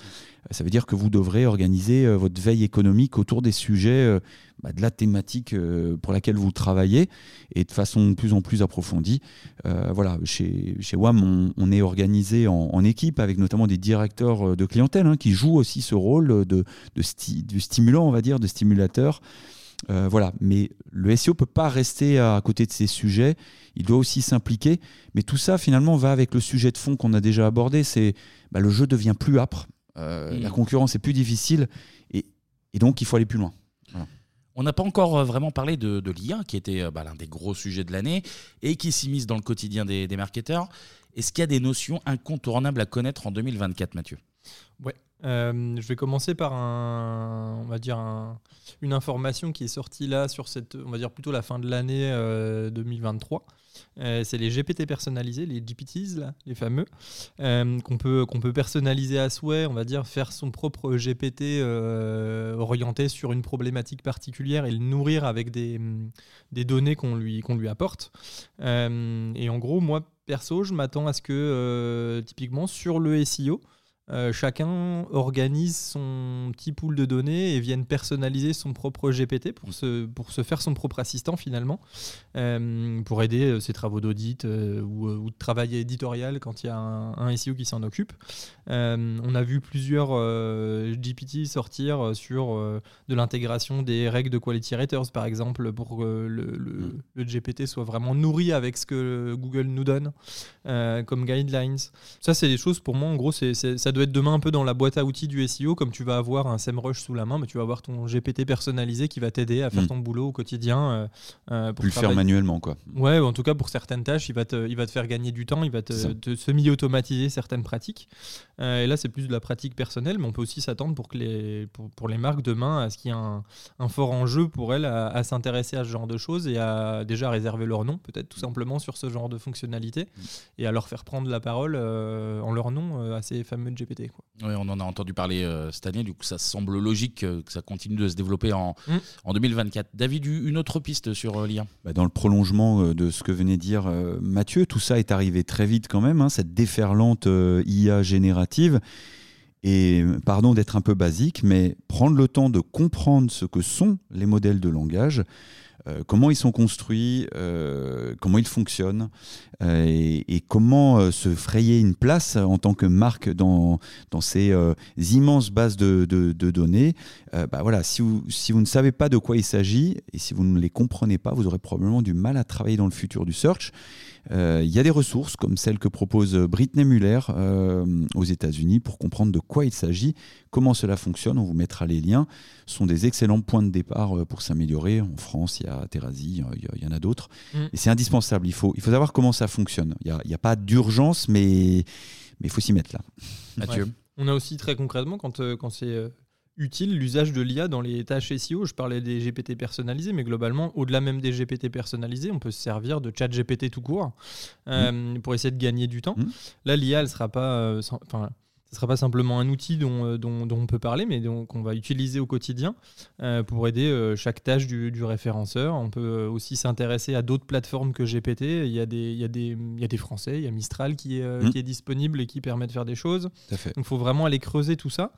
Ça veut dire que vous devrez organiser euh, votre veille économique autour des sujets euh, bah, de la thématique pour laquelle vous travaillez et de façon de plus en plus approfondie. voilà, chez, chez WAM, on, est organisé en, équipe avec notamment des directeurs de clientèle hein, qui jouent aussi ce rôle de, stimulant, on va dire, de stimulateur. Voilà, mais le SEO peut pas rester à côté de ces sujets. Il doit aussi s'impliquer. Mais tout ça, finalement, va avec le sujet de fond qu'on a déjà abordé. C'est bah, le jeu devient plus âpre. Euh, la concurrence est plus difficile et, donc il faut aller plus loin. On n'a pas encore euh, vraiment parlé de, l'IA, qui était euh, bah, l'un des gros sujets de l'année et qui s'immisce dans le quotidien des, marketeurs. Est-ce qu'il y a des notions incontournables à connaître en 2024, Mathieu? Ouais. Je vais commencer par un, on va dire une information qui est sortie là sur cette, on va dire plutôt la fin de l'année 2023. Euh, c'est les GPT personnalisés, les GPTs, les fameux, euh, qu'on peut, qu'on peut personnaliser à souhait, on va dire faire son propre GPT euh, orienté sur une problématique particulière et le nourrir avec des, des données qu'on lui, qu'on lui apporte. et en gros, moi, perso, je m'attends à ce que, typiquement, sur le SEO, euh, chacun organise son petit pool de données et vienne personnaliser son propre GPT pour se, pour se faire son propre assistant finalement, euh, pour aider euh, ses travaux d'audit ou, ou, de travail éditorial quand il y a un, un SEO qui s'en occupe. on a vu plusieurs GPT sortir sur de l'intégration des règles de quality raters par exemple pour que le, le, le, GPT soit vraiment nourri avec ce que Google nous donne comme guidelines. Ça c'est des choses pour moi en gros c'est ça doit être demain un peu dans la boîte à outils du SEO, comme tu vas avoir un SEMrush sous la main, mais tu vas avoir ton GPT personnalisé qui va t'aider à faire mm. ton boulot au quotidien. Euh, euh pour le faire manuellement, quoi. Ouais, en tout cas pour certaines tâches, il va te, il va te faire gagner du temps, il va te, semi-automatiser certaines pratiques. Euh, et là, c'est plus de la pratique personnelle, mais on peut aussi s'attendre pour que les, pour, les marques demain à ce qu'il y ait un, fort enjeu pour elles à, s'intéresser à ce genre de choses et à déjà réserver leur nom, peut-être tout simplement sur ce genre de fonctionnalité, mm. et à leur faire prendre la parole euh, en leur nom à ces fameux GPT. Oui, on en a entendu parler euh, cette année, du coup ça semble logique que ça continue de se développer en, mm. en 2024. David, une autre piste sur euh, l'IA bah, Dans le prolongement euh, de ce que venait dire Mathieu, tout ça est arrivé très vite quand même, hein, cette déferlante IA générative. Et pardon d'être un peu basique, mais prendre le temps de comprendre ce que sont les modèles de langage, euh, comment ils sont construits, euh, comment ils fonctionnent euh, et, comment se frayer une place en tant que marque dans, ces immenses bases de, données. bah voilà, si si vous ne savez pas de quoi il s'agit et si vous ne les comprenez pas, vous aurez probablement du mal à travailler dans le futur du search. Il y a des ressources comme celles que propose Britney Muller aux États-Unis pour comprendre de quoi il s'agit, comment cela fonctionne. On vous mettra les liens. Ce sont des excellents points de départ pour s'améliorer. En France, il y a Terrazi, il y, en a d'autres. Mm. Et c'est indispensable. Il faut, il faut savoir comment ça fonctionne. Il n'y a, a, pas d'urgence, mais il faut s'y mettre là. Mathieu On a aussi très concrètement, quand, euh, quand c'est euh, utile, l'usage de l'IA dans les tâches SEO. Je parlais des GPT personnalisés, mais globalement, au-delà même des GPT personnalisés, on peut se servir de chat GPT tout court euh, mm. pour essayer de gagner du temps. Mm. Là, l'IA, elle ne sera pas ne sera pas simplement un outil euh, dont, dont, on peut parler, mais qu'on va utiliser au quotidien euh, pour aider euh, chaque tâche du, du, référenceur. On peut aussi s'intéresser à d'autres plateformes que GPT. Il y, a des, il, y a des, il y a des Français, il y a Mistral qui est, mmh. qui est disponible et qui permet de faire des choses. Donc il faut vraiment aller creuser tout ça.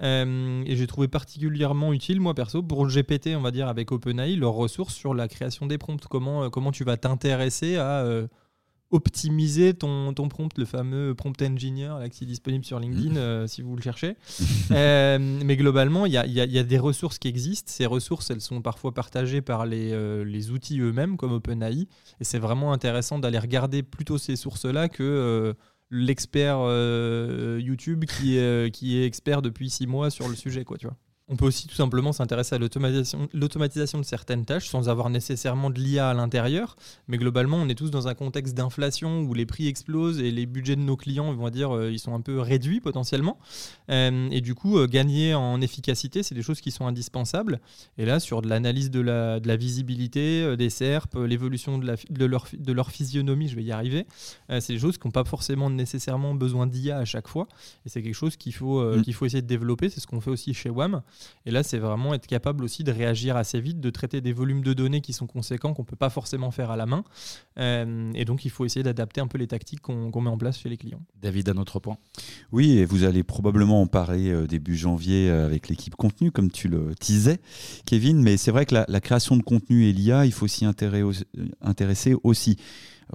et j'ai trouvé particulièrement utile, moi perso, pour GPT, on va dire, avec OpenAI, leurs ressources sur la création des prompts. Comment, comment tu vas t'intéresser à optimiser ton, ton prompt, le fameux prompt engineer là, qui est disponible sur LinkedIn mmh. euh, si vous le cherchez. Euh, mais globalement, il y a, y a, des ressources qui existent. Ces ressources, elles sont parfois partagées par les, euh, les outils eux-mêmes, comme OpenAI. Et c'est vraiment intéressant d'aller regarder plutôt ces sources-là que l'expert YouTube qui est, qui est expert depuis six mois sur le sujet. Quoi, tu vois. On peut aussi tout simplement s'intéresser à l'automatisation de certaines tâches sans avoir nécessairement de l'IA à l'intérieur. Mais globalement, on est tous dans un contexte d'inflation où les prix explosent et les budgets de nos clients, vont dire, euh, ils sont un peu réduits potentiellement. Euh, et du coup, euh, gagner en efficacité, c'est des choses qui sont indispensables. Et là, sur de l'analyse de la, de la, visibilité des SERP, l'évolution de, de, leur, de leur physionomie, je vais y arriver, c'est des choses qui n'ont pas forcément nécessairement besoin d'IA à chaque fois. Et c'est quelque chose qu'il faut, mm. qu'il faut essayer de développer. C'est ce qu'on fait aussi chez WAM. Et là, c'est vraiment être capable aussi de réagir assez vite, de traiter des volumes de données qui sont conséquents, qu'on ne peut pas forcément faire à la main. Euh, et donc, il faut essayer d'adapter un peu les tactiques qu'on met en place chez les clients. David, un autre point? Oui, et vous allez probablement en parler euh, début janvier euh, avec l'équipe contenu, comme tu le disais, Kevin. Mais c'est vrai que la, création de contenu et l'IA, il faut s'y intéresser aussi.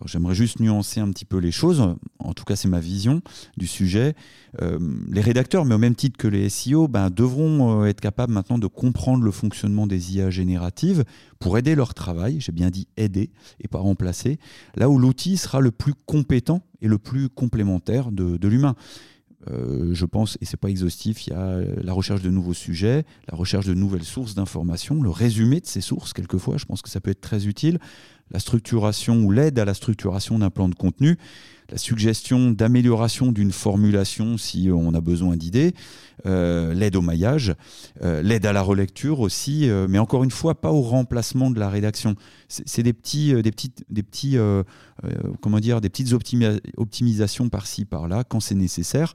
J'aimerais juste nuancer un petit peu les choses. En tout cas, c'est ma vision du sujet. Euh, les rédacteurs, mais au même titre que les SEO, ben, devront euh, être capables maintenant de comprendre le fonctionnement des IA génératives pour aider leur travail. J'ai bien dit aider et pas remplacer. Là où l'outil sera le plus compétent et le plus complémentaire de, l'humain. Euh, je pense, et c'est pas exhaustif, il y a la recherche de nouveaux sujets, la recherche de nouvelles sources d'informations, le résumé de ces sources, quelquefois, je pense que ça peut être très utile la structuration ou l'aide à la structuration d'un plan de contenu, la suggestion d'amélioration d'une formulation si on a besoin d'idées, euh, l'aide au maillage, euh, l'aide à la relecture aussi, euh, mais encore une fois, pas au remplacement de la rédaction. C'est des petits, des petites, des des petites optimisations par-ci par-là quand c'est nécessaire.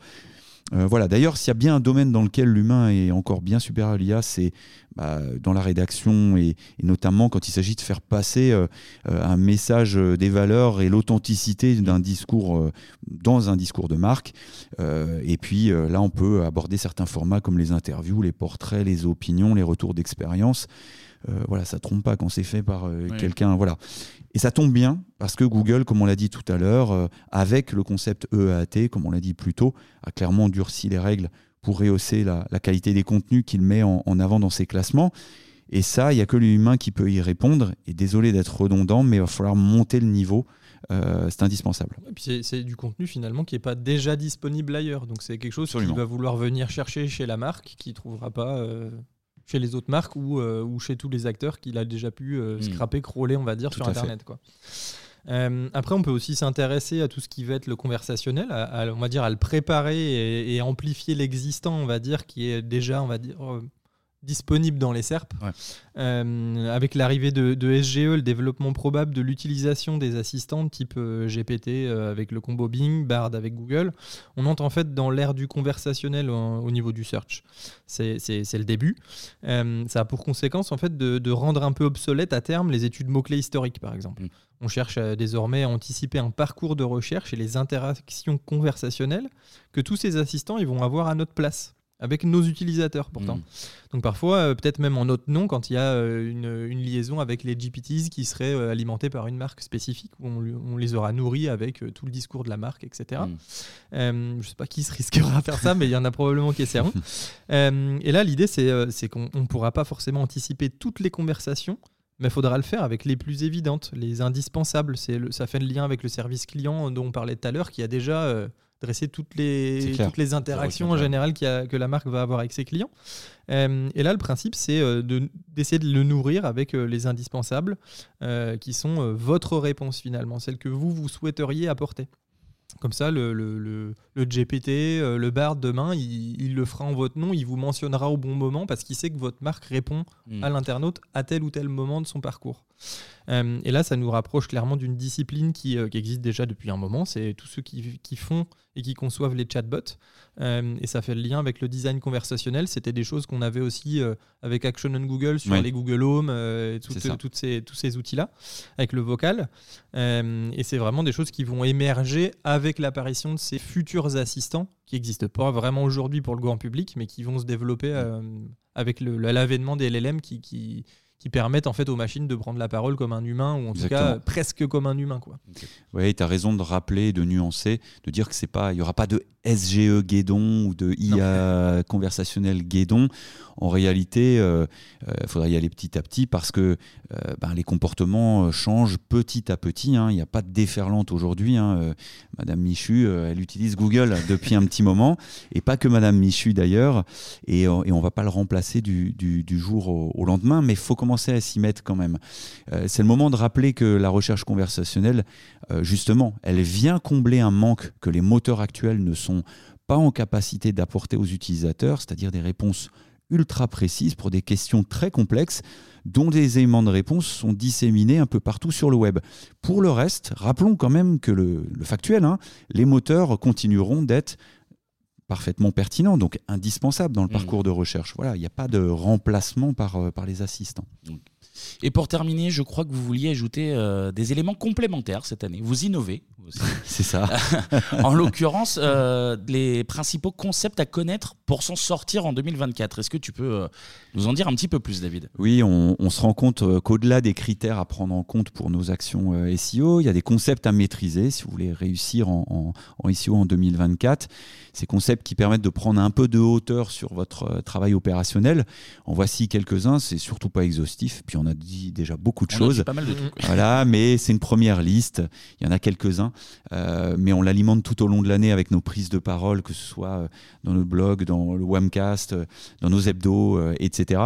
Euh, voilà. D'ailleurs, s'il y a bien un domaine dans lequel l'humain est encore bien supérieur à l'IA, c'est bah, dans la rédaction et, notamment quand il s'agit de faire passer euh, euh, un message des valeurs et l'authenticité d'un discours dans un discours de marque. et puis là, on peut aborder certains formats comme les interviews, les portraits, les opinions, les retours d'expérience. voilà, ça trompe pas quand c'est fait par quelqu'un. Voilà. Et ça tombe bien parce que Google, comme on l'a dit tout à l'heure, euh, avec le concept EAT, comme on l'a dit plus tôt, a clairement durci les règles pour rehausser la, qualité des contenus qu'il met en, avant dans ses classements. Et ça, il n'y a que l'humain qui peut y répondre. Et désolé d'être redondant, mais il va falloir monter le niveau. Euh, c'est indispensable. Et puis c'est du contenu finalement qui n'est pas déjà disponible ailleurs. Donc c'est quelque chose qu'il va vouloir venir chercher chez la marque, qui ne trouvera pas euh, chez les autres marques ou, euh, ou chez tous les acteurs qu'il a déjà pu euh, hmm. scraper, crawler, on va dire, sur Internet. Quoi. Euh, après, on peut aussi s'intéresser à tout ce qui va être le conversationnel, à, on va dire à le préparer et, amplifier l'existant, on va dire, qui est déjà, on va dire, disponible dans les SERP. Euh, avec l'arrivée de, SGE, le développement probable de l'utilisation des assistants type euh, GPT euh, avec le combo Bing, Bard avec Google, on entre en fait dans l'ère du conversationnel au, niveau du search. C'est le début. ça a pour conséquence en fait de, rendre un peu obsolète à terme les études mots-clés historiques, par exemple. Mm. On cherche désormais à anticiper un parcours de recherche et les interactions conversationnelles que tous ces assistants ils vont avoir à notre place avec nos utilisateurs pourtant. Mm. Donc parfois, euh, peut-être même en notre nom, quand il y a euh, une, liaison avec les GPTs qui seraient euh, alimentés par une marque spécifique, où on, les aura nourris avec tout le discours de la marque, etc. Mm. je ne sais pas qui se risquera à faire ça, mais il y en a probablement qui essaieront. et là, l'idée, c'est qu'on ne pourra pas forcément anticiper toutes les conversations, mais il faudra le faire avec les plus évidentes, les indispensables. Le, ça fait le lien avec le service client dont on parlait tout à l'heure, qui a déjà dresser toutes les, toutes les interactions en général a, que la marque va avoir avec ses clients. Euh, et là, le principe, c'est euh, d'essayer de, le nourrir avec euh, les indispensables, qui sont votre réponse finalement, celle que vous, vous souhaiteriez apporter. Comme ça, le, le, le, GPT, le BARD, demain, il, le fera en votre nom, il vous mentionnera au bon moment parce qu'il sait que votre marque répond hmm. à l'internaute à tel ou tel moment de son parcours. Et là, ça nous rapproche clairement d'une discipline qui, qui, existe déjà depuis un moment, c'est tous ceux qui, qui font et qui conçoivent les chatbots. Euh, et ça fait le lien avec le design conversationnel. C'était des choses qu'on avait aussi euh, avec Action on Google sur les Google Home, euh, et toutes ces, tous ces outils-là, avec le vocal. et c'est vraiment des choses qui vont émerger avec l'apparition de ces futurs assistants qui n'existent pas vraiment aujourd'hui pour le grand public, mais qui vont se développer avec l'avènement des LLM qui, qui qui permettent en fait aux machines de prendre la parole comme un humain ou en tout cas presque comme un humain quoi. Oui, tu as raison de rappeler, de nuancer, de dire que c'est pas il y aura pas de SGE Guédon ou de IA conversationnel Guédon. En réalité, il euh, euh, faudrait y aller petit à petit parce que euh, ben, les comportements changent petit à petit. Hein. Il n'y a pas de déferlante aujourd'hui. Hein. Madame Michu, elle utilise Google depuis un petit moment et pas que Madame Michu d'ailleurs. Et, on ne va pas le remplacer du, jour au, lendemain, mais il faut commencer à s'y mettre quand même. C'est le moment de rappeler que la recherche conversationnelle, justement, elle vient combler un manque que les moteurs actuels ne sont pas en capacité d'apporter aux utilisateurs, c'est-à-dire des réponses ultra précises pour des questions très complexes dont des éléments de réponse sont disséminés un peu partout sur le web. Pour le reste, rappelons quand même que le, factuel, hein, les moteurs continueront d'être parfaitement pertinents, donc indispensables dans le mmh. parcours de recherche. Voilà, il n'y a pas de remplacement par, euh, par les assistants. Et pour terminer, je crois que vous vouliez ajouter euh, des éléments complémentaires cette année. Vous innovez. C'est ça. en l'occurrence, euh, les principaux concepts à connaître pour s'en sortir en 2024. Est-ce que tu peux euh, nous en dire un petit peu plus, David? Oui, on, se rend compte qu'au-delà des critères à prendre en compte pour nos actions SEO, il y a des concepts à maîtriser si vous voulez réussir en, en SEO en 2024. Ces concepts qui permettent de prendre un peu de hauteur sur votre travail opérationnel. En voici quelques-uns, c'est surtout pas exhaustif. Puis on a dit déjà beaucoup de choses. pas mal de trucs. Voilà, mais c'est une première liste. Il y en a quelques-uns, euh, mais on l'alimente tout au long de l'année avec nos prises de parole, que ce soit euh, dans nos blogs, dans le Webcast, euh, dans nos hebdos, etc.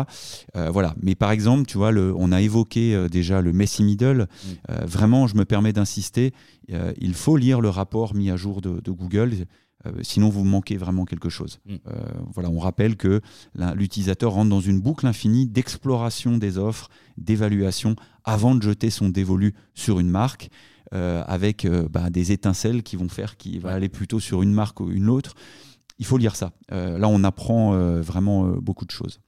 voilà. Mais par exemple, tu vois, le, on a évoqué déjà le Messi Middle. Mm. vraiment, je me permets d'insister. il faut lire le rapport mis à jour de, de Google. Euh, sinon, vous manquez vraiment quelque chose. Mm. Euh, voilà, on rappelle que l'utilisateur rentre dans une boucle infinie d'exploration des offres, d'évaluation, avant de jeter son dévolu sur une marque. Euh, avec bah, des étincelles qui vont faire qu'il va aller plutôt sur une marque ou une autre. il faut lire ça. là, on apprend vraiment beaucoup de choses.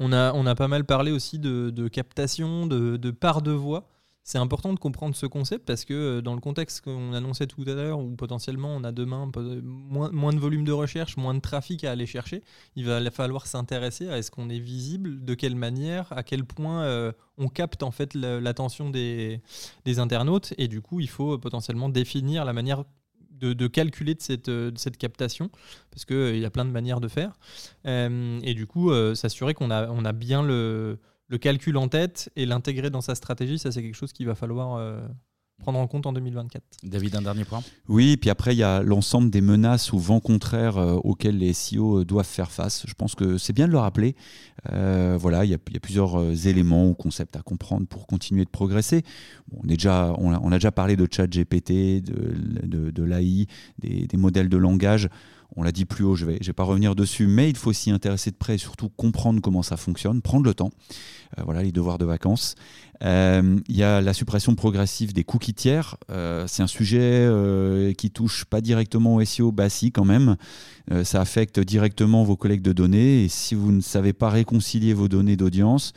On, a, on a pas mal parlé aussi de, captation, de, de part de voix c'est important de comprendre ce concept parce que euh, dans le contexte qu'on annonçait tout à l'heure, où potentiellement on a demain moins, de volume de recherche, moins de trafic à aller chercher, il va falloir s'intéresser à est-ce qu'on est visible, de quelle manière, à quel point euh, on capte en fait l'attention des, internautes et du coup il faut potentiellement définir la manière de, calculer de cette, cette captation, parce qu'il euh, y a plein de manières de faire. et du coup, s'assurer qu'on a, on a bien le, le calcul en tête et l'intégrer dans sa stratégie, ça c'est quelque chose qu'il va falloir euh, prendre en compte en 2024. David, un dernier point? Oui, puis après il y a l'ensemble des menaces ou vents contraires euh, auxquels les SEO euh, doivent faire face. Je pense que c'est bien de le rappeler. voilà, il y, a, plusieurs éléments ou concepts à comprendre pour continuer de progresser. on, est déjà, on, a, déjà parlé de chat GPT, de, de, l'AI, des, des modèles de langage. On l'a dit plus haut, je ne vais, je vais pas revenir dessus, mais il faut s'y intéresser de près et surtout comprendre comment ça fonctionne, prendre le temps. Euh, voilà, les devoirs de vacances. Euh, il y a la suppression progressive des cookies tiers. Euh, c'est un sujet qui touche pas directement au SEO, bah si quand même. ça affecte directement vos collègues de données et si vous ne savez pas réconcilier vos données d'audience,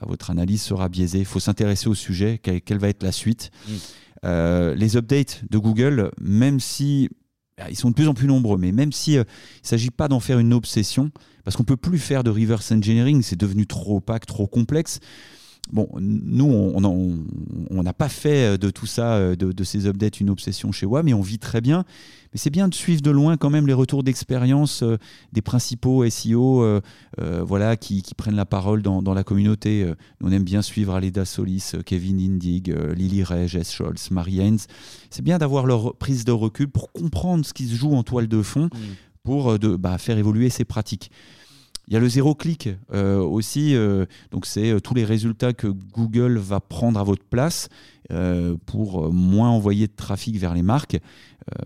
bah, votre analyse sera biaisée. Il faut s'intéresser au sujet, quelle, va être la suite? Mmh. les updates de Google, même si ils sont de plus en plus nombreux, mais même si il ne s'agit pas d'en faire une obsession, parce qu'on peut plus faire de reverse engineering, c'est devenu trop opaque, trop complexe. Bon, nous, on n'a pas fait de tout ça, de, ces updates, une obsession chez WAM, mais on vit très bien. Mais c'est bien de suivre de loin quand même les retours d'expérience euh, des principaux SEO euh, euh, voilà, qui, prennent la parole dans, la communauté. on aime bien suivre Aleda Solis, Kevin Indig, Lily Ray, Jess Scholz, Marie Heinz. C'est bien d'avoir leur prise de recul pour comprendre ce qui se joue en toile de fond, mmh. pour de, bah, faire évoluer ces pratiques. Il y a le zéro clic euh, aussi, euh, donc c'est euh, tous les résultats que Google va prendre à votre place pour moins envoyer de trafic vers les marques.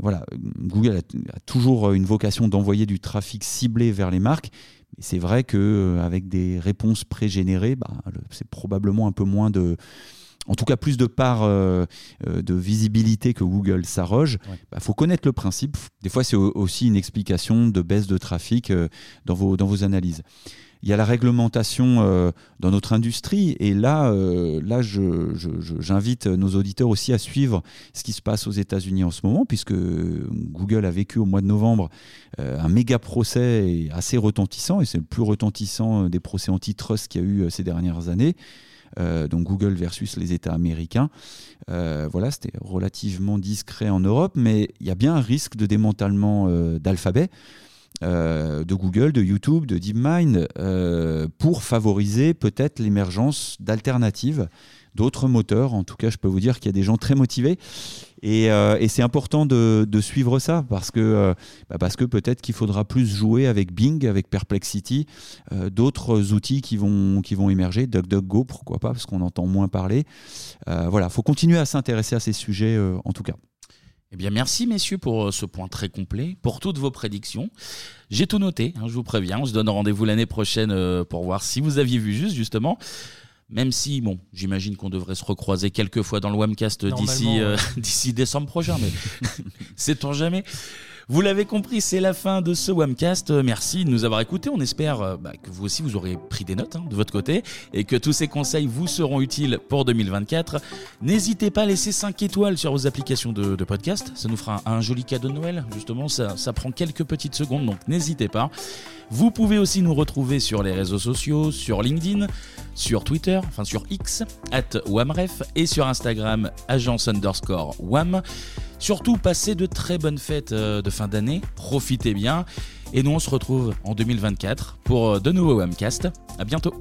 voilà, Google a, toujours une vocation d'envoyer du trafic ciblé vers les marques. Mais c'est vrai qu'avec des réponses pré-générées, bah, c'est probablement un peu moins de, en tout cas plus de part euh, euh, de visibilité que Google s'arroge, il bah, faut connaître le principe. Des fois, c'est aussi une explication de baisse de trafic euh, dans, vos, dans vos analyses. Il y a la réglementation dans notre industrie et là, là j'invite nos auditeurs aussi à suivre ce qui se passe aux États-Unis en ce moment, puisque Google a vécu au mois de novembre un méga procès assez retentissant, et c'est le plus retentissant des procès antitrust qu'il y a eu ces dernières années. Euh, donc Google versus les États américains. Euh, voilà, c'était relativement discret en Europe, mais il y a bien un risque de démantèlement euh, d'Alphabet. de Google, de YouTube, de DeepMind, pour favoriser peut-être l'émergence d'alternatives d'autres moteurs. En tout cas, je peux vous dire qu'il y a des gens très motivés. Et, euh, c'est important de, suivre ça parce que, euh, bah, parce que peut-être qu'il faudra plus jouer avec Bing, avec Perplexity, euh, d'autres outils qui vont, qui vont émerger, DuckDuckGo, pourquoi pas, parce qu'on entend moins parler. voilà, il faut continuer à s'intéresser à ces sujets en tout cas. Eh bien, merci messieurs pour ce point très complet, pour toutes vos prédictions. J'ai tout noté, hein, je vous préviens. On se donne rendez-vous l'année prochaine pour voir si vous aviez vu juste, justement. Même si, bon, j'imagine qu'on devrait se recroiser quelques fois dans le Webcast d'ici euh, d'ici décembre prochain, mais sait-on jamais vous l'avez compris, c'est la fin de ce Webcast. Merci de nous avoir écoutés. On espère euh, bah, que vous aussi vous aurez pris des notes hein, de votre côté et que tous ces conseils vous seront utiles pour 2024. N'hésitez pas à laisser 5 étoiles sur vos applications de, podcast. Ça nous fera un, joli cadeau de Noël. Justement, ça, ça prend quelques petites secondes, donc n'hésitez pas. Vous pouvez aussi nous retrouver sur les réseaux sociaux, sur LinkedIn, sur Twitter, enfin sur X, at WAMREF, et sur Instagram, agence underscore WAM. Surtout, passez de très bonnes fêtes euh, de fin d'année, profitez bien, et nous on se retrouve en 2024 pour euh, de nouveaux WAMcast. À bientôt!